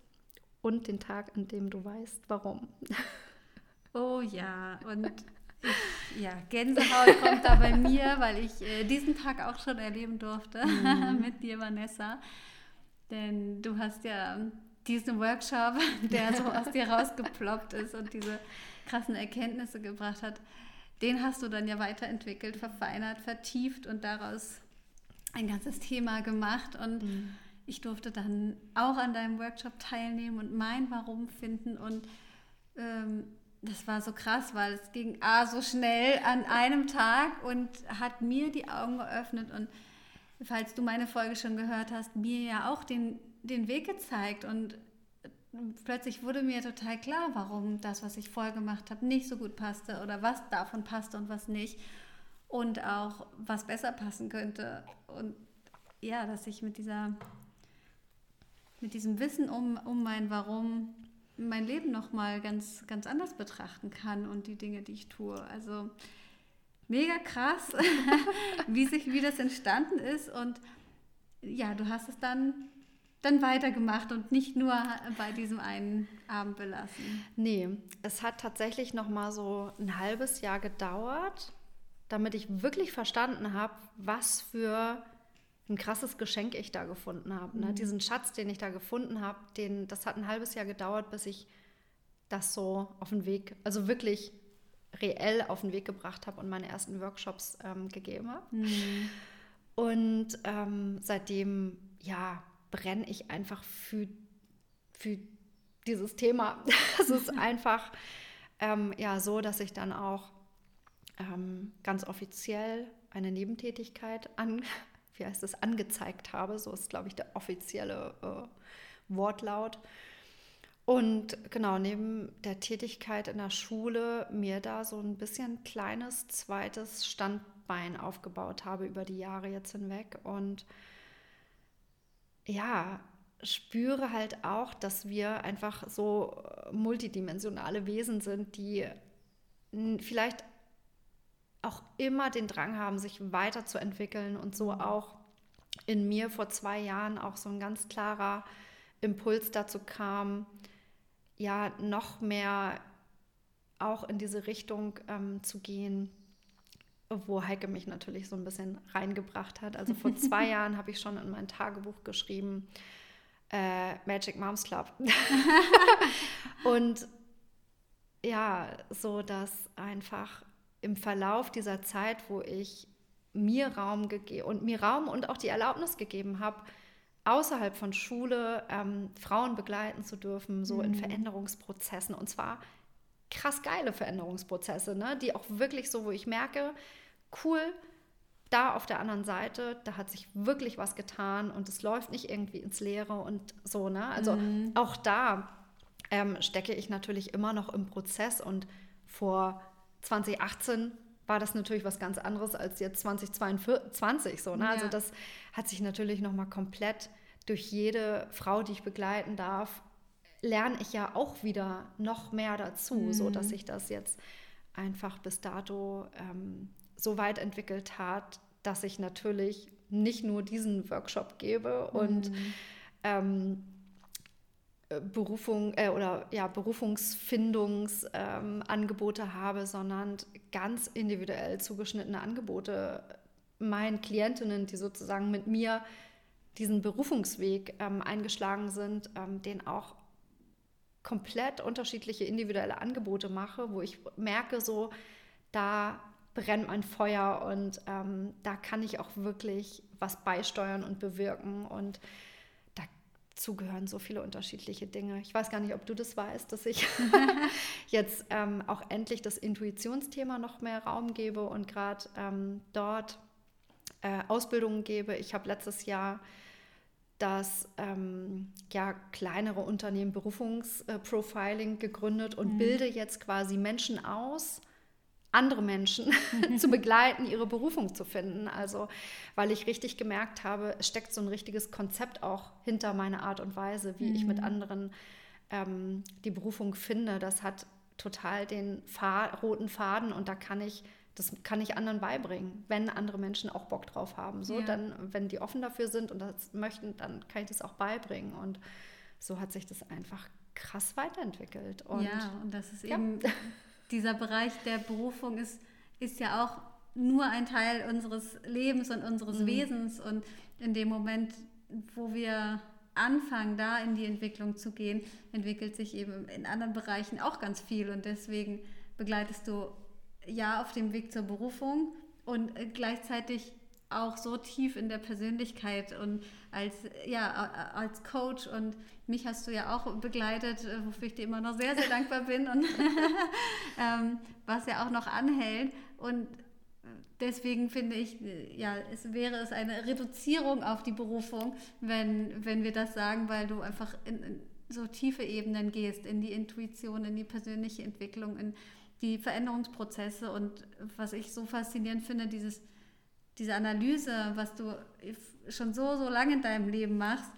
und den Tag, an dem du weißt, warum. (laughs) Oh ja, und (laughs) ich, ja, Gänsehaut kommt da bei mir, weil ich äh, diesen Tag auch schon erleben durfte mhm. mit dir, Vanessa. Denn du hast ja diesen Workshop, (laughs) der so aus dir rausgeploppt ist und diese krassen Erkenntnisse gebracht hat, den hast du dann ja weiterentwickelt, verfeinert, vertieft und daraus ein ganzes Thema gemacht. Und mhm. ich durfte dann auch an deinem Workshop teilnehmen und mein Warum finden. Und ähm, das war so krass, weil es ging A so schnell an einem Tag und hat mir die Augen geöffnet und falls du meine Folge schon gehört hast, mir ja auch den, den Weg gezeigt und plötzlich wurde mir total klar, warum das, was ich vorher gemacht habe, nicht so gut passte oder was davon passte und was nicht und auch was besser passen könnte und ja, dass ich mit dieser mit diesem Wissen um, um mein Warum mein Leben nochmal ganz, ganz anders betrachten kann und die Dinge, die ich tue. Also mega krass, (laughs) wie, sich, wie das entstanden ist. Und ja, du hast es dann, dann weitergemacht und nicht nur bei diesem einen Abend belassen. Nee, es hat tatsächlich noch mal so ein halbes Jahr gedauert, damit ich wirklich verstanden habe, was für ein krasses Geschenk ich da gefunden habe. Ne? Mhm. Diesen Schatz, den ich da gefunden habe, den, das hat ein halbes Jahr gedauert, bis ich das so auf den Weg, also wirklich reell auf den Weg gebracht habe und meine ersten Workshops ähm, gegeben habe. Mhm. Und ähm, seitdem, ja, brenne ich einfach für, für dieses Thema. (laughs) es ist (laughs) einfach ähm, ja so, dass ich dann auch ähm, ganz offiziell eine Nebentätigkeit an, (laughs) wie heißt es, angezeigt habe. So ist, glaube ich, der offizielle äh, Wortlaut. Und genau, neben der Tätigkeit in der Schule mir da so ein bisschen kleines zweites Standbein aufgebaut habe über die Jahre jetzt hinweg. Und ja, spüre halt auch, dass wir einfach so multidimensionale Wesen sind, die vielleicht auch immer den Drang haben, sich weiterzuentwickeln und so auch in mir vor zwei Jahren auch so ein ganz klarer Impuls dazu kam, ja, noch mehr auch in diese Richtung ähm, zu gehen, wo Heike mich natürlich so ein bisschen reingebracht hat. Also vor (laughs) zwei Jahren habe ich schon in mein Tagebuch geschrieben, äh, Magic Moms Club. (laughs) und ja, so dass einfach im Verlauf dieser Zeit, wo ich mir Raum gegeben und mir Raum und auch die Erlaubnis gegeben habe, außerhalb von Schule ähm, Frauen begleiten zu dürfen, so mhm. in Veränderungsprozessen und zwar krass geile Veränderungsprozesse, ne? die auch wirklich so, wo ich merke, cool, da auf der anderen Seite, da hat sich wirklich was getan und es läuft nicht irgendwie ins Leere und so, ne? Also mhm. auch da ähm, stecke ich natürlich immer noch im Prozess und vor 2018 war das natürlich was ganz anderes als jetzt 2022 so. Ne? Also ja. Also das hat sich natürlich noch mal komplett durch jede Frau, die ich begleiten darf, lerne ich ja auch wieder noch mehr dazu, mhm. so dass sich das jetzt einfach bis dato ähm, so weit entwickelt hat, dass ich natürlich nicht nur diesen Workshop gebe mhm. und ähm, Berufung äh, oder ja, Berufungsfindungsangebote ähm, habe, sondern ganz individuell zugeschnittene Angebote meinen Klientinnen, die sozusagen mit mir diesen Berufungsweg ähm, eingeschlagen sind, ähm, den auch komplett unterschiedliche individuelle Angebote mache, wo ich merke, so da brennt mein Feuer und ähm, da kann ich auch wirklich was beisteuern und bewirken und dazu gehören so viele unterschiedliche Dinge. Ich weiß gar nicht, ob du das weißt, dass ich (laughs) (laughs) jetzt ähm, auch endlich das Intuitionsthema noch mehr Raum gebe und gerade ähm, dort äh, Ausbildungen gebe. Ich habe letztes Jahr das ähm, ja, kleinere Unternehmen Berufungsprofiling gegründet und mhm. bilde jetzt quasi Menschen aus, andere Menschen (laughs) zu (laughs) begleiten, ihre Berufung zu finden. Also, weil ich richtig gemerkt habe, es steckt so ein richtiges Konzept auch hinter meiner Art und Weise, wie mhm. ich mit mhm. anderen ähm, die Berufung finde. Das hat total den Fahr roten Faden und da kann ich das kann ich anderen beibringen, wenn andere Menschen auch Bock drauf haben. So, ja. dann, wenn die offen dafür sind und das möchten, dann kann ich das auch beibringen. Und so hat sich das einfach krass weiterentwickelt. Und ja, und das ist ja. eben (laughs) dieser Bereich der Berufung ist, ist ja auch nur ein Teil unseres Lebens und unseres mhm. Wesens. Und in dem Moment, wo wir anfangen, da in die Entwicklung zu gehen, entwickelt sich eben in anderen Bereichen auch ganz viel. Und deswegen begleitest du ja auf dem Weg zur Berufung und gleichzeitig auch so tief in der Persönlichkeit und als, ja, als Coach. Und mich hast du ja auch begleitet, äh, wofür ich dir immer noch sehr, sehr dankbar bin und (laughs) ähm, was ja auch noch anhält. Und deswegen finde ich, ja, es wäre es eine Reduzierung auf die Berufung, wenn, wenn wir das sagen, weil du einfach in, in so tiefe Ebenen gehst, in die Intuition, in die persönliche Entwicklung, in die Veränderungsprozesse. Und was ich so faszinierend finde, dieses diese Analyse, was du schon so, so lange in deinem Leben machst,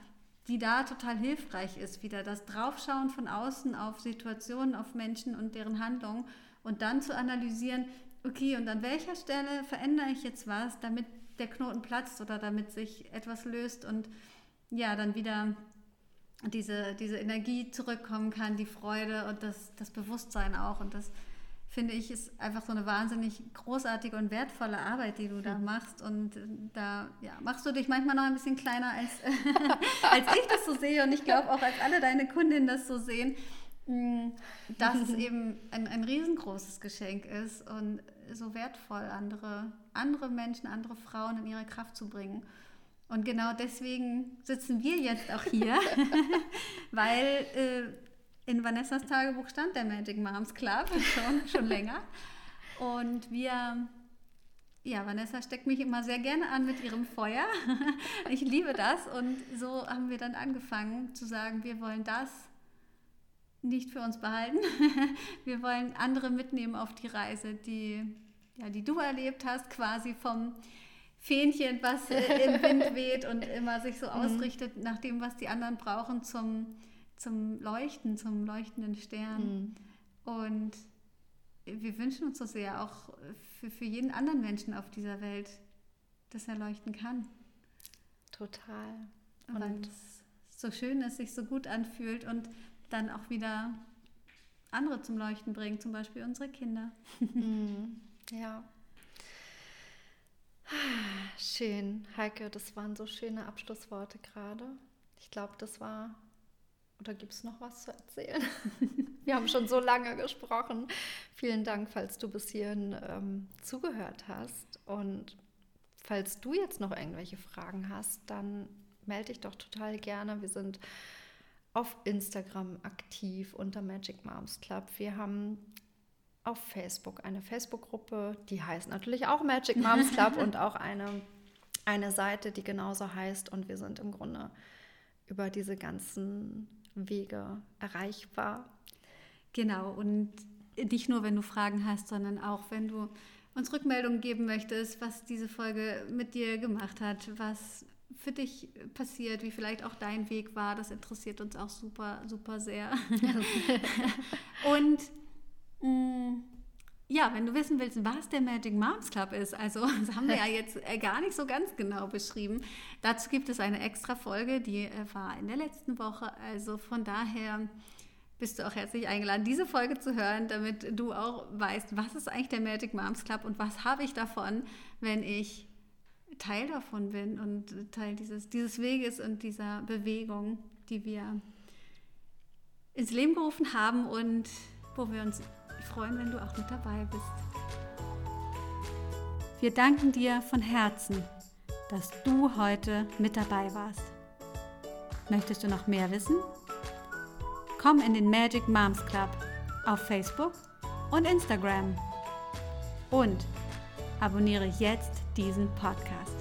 die da total hilfreich ist. Wieder das Draufschauen von außen auf Situationen, auf Menschen und deren Handlungen und dann zu analysieren, okay, und an welcher Stelle verändere ich jetzt was, damit der Knoten platzt oder damit sich etwas löst und ja, dann wieder diese, diese Energie zurückkommen kann, die Freude und das, das Bewusstsein auch. Und das finde ich, ist einfach so eine wahnsinnig großartige und wertvolle Arbeit, die du da machst. Und äh, da ja, machst du dich manchmal noch ein bisschen kleiner, als, (laughs) als ich das so sehe. Und ich glaube auch, als alle deine Kundinnen das so sehen, mm, dass es (laughs) eben ein, ein riesengroßes Geschenk ist und so wertvoll, andere, andere Menschen, andere Frauen in ihre Kraft zu bringen. Und genau deswegen sitzen wir jetzt auch hier, (laughs) weil äh, in Vanessas Tagebuch stand der Magic Moms Club (laughs) schon, schon länger. Und wir, ja, Vanessa steckt mich immer sehr gerne an mit ihrem Feuer. (laughs) ich liebe das. Und so haben wir dann angefangen zu sagen, wir wollen das nicht für uns behalten. (laughs) wir wollen andere mitnehmen auf die Reise, die, ja, die du erlebt hast, quasi vom Fähnchen, was im Wind weht und immer sich so mhm. ausrichtet nach dem, was die anderen brauchen zum, zum Leuchten, zum leuchtenden Stern. Mhm. Und wir wünschen uns so sehr auch für, für jeden anderen Menschen auf dieser Welt, dass er leuchten kann. Total. Und Weil es so schön ist, sich so gut anfühlt und dann auch wieder andere zum Leuchten bringt, zum Beispiel unsere Kinder. (laughs) Mhm. Ja. Schön, Heike, das waren so schöne Abschlussworte gerade. Ich glaube, das war. Oder gibt es noch was zu erzählen? (laughs) Wir haben schon so lange gesprochen. Vielen Dank, falls du bis hierhin ähm, zugehört hast. Und falls du jetzt noch irgendwelche Fragen hast, dann melde dich doch total gerne. Wir sind auf Instagram aktiv unter Magic Moms Club. Wir haben auf Facebook eine Facebook-Gruppe, die heißt natürlich auch Magic Moms Club (laughs) und auch eine, eine Seite, die genauso heißt. Und wir sind im Grunde über diese ganzen Wege erreichbar. Genau, und nicht nur, wenn du Fragen hast, sondern auch, wenn du uns Rückmeldungen geben möchtest, was diese Folge mit dir gemacht hat, was für dich passiert, wie vielleicht auch dein Weg war. Das interessiert uns auch super, super sehr. (laughs) und Mm, ja, wenn du wissen willst, was der Magic Moms Club ist, also (laughs) das haben wir ja jetzt äh, gar nicht so ganz genau beschrieben. Dazu gibt es eine extra Folge, die äh, war in der letzten Woche. Also von daher bist du auch herzlich eingeladen, diese Folge zu hören, damit du auch weißt, was ist eigentlich der Magic Moms Club und was habe ich davon, wenn ich Teil davon bin und Teil dieses, dieses Weges und dieser Bewegung, die wir ins Leben gerufen haben und wo wir uns freuen, wenn du auch mit dabei bist. Wir danken dir von Herzen, dass du heute mit dabei warst. Möchtest du noch mehr wissen? Komm in den Magic Moms Club auf Facebook und Instagram. Und abonniere jetzt diesen Podcast.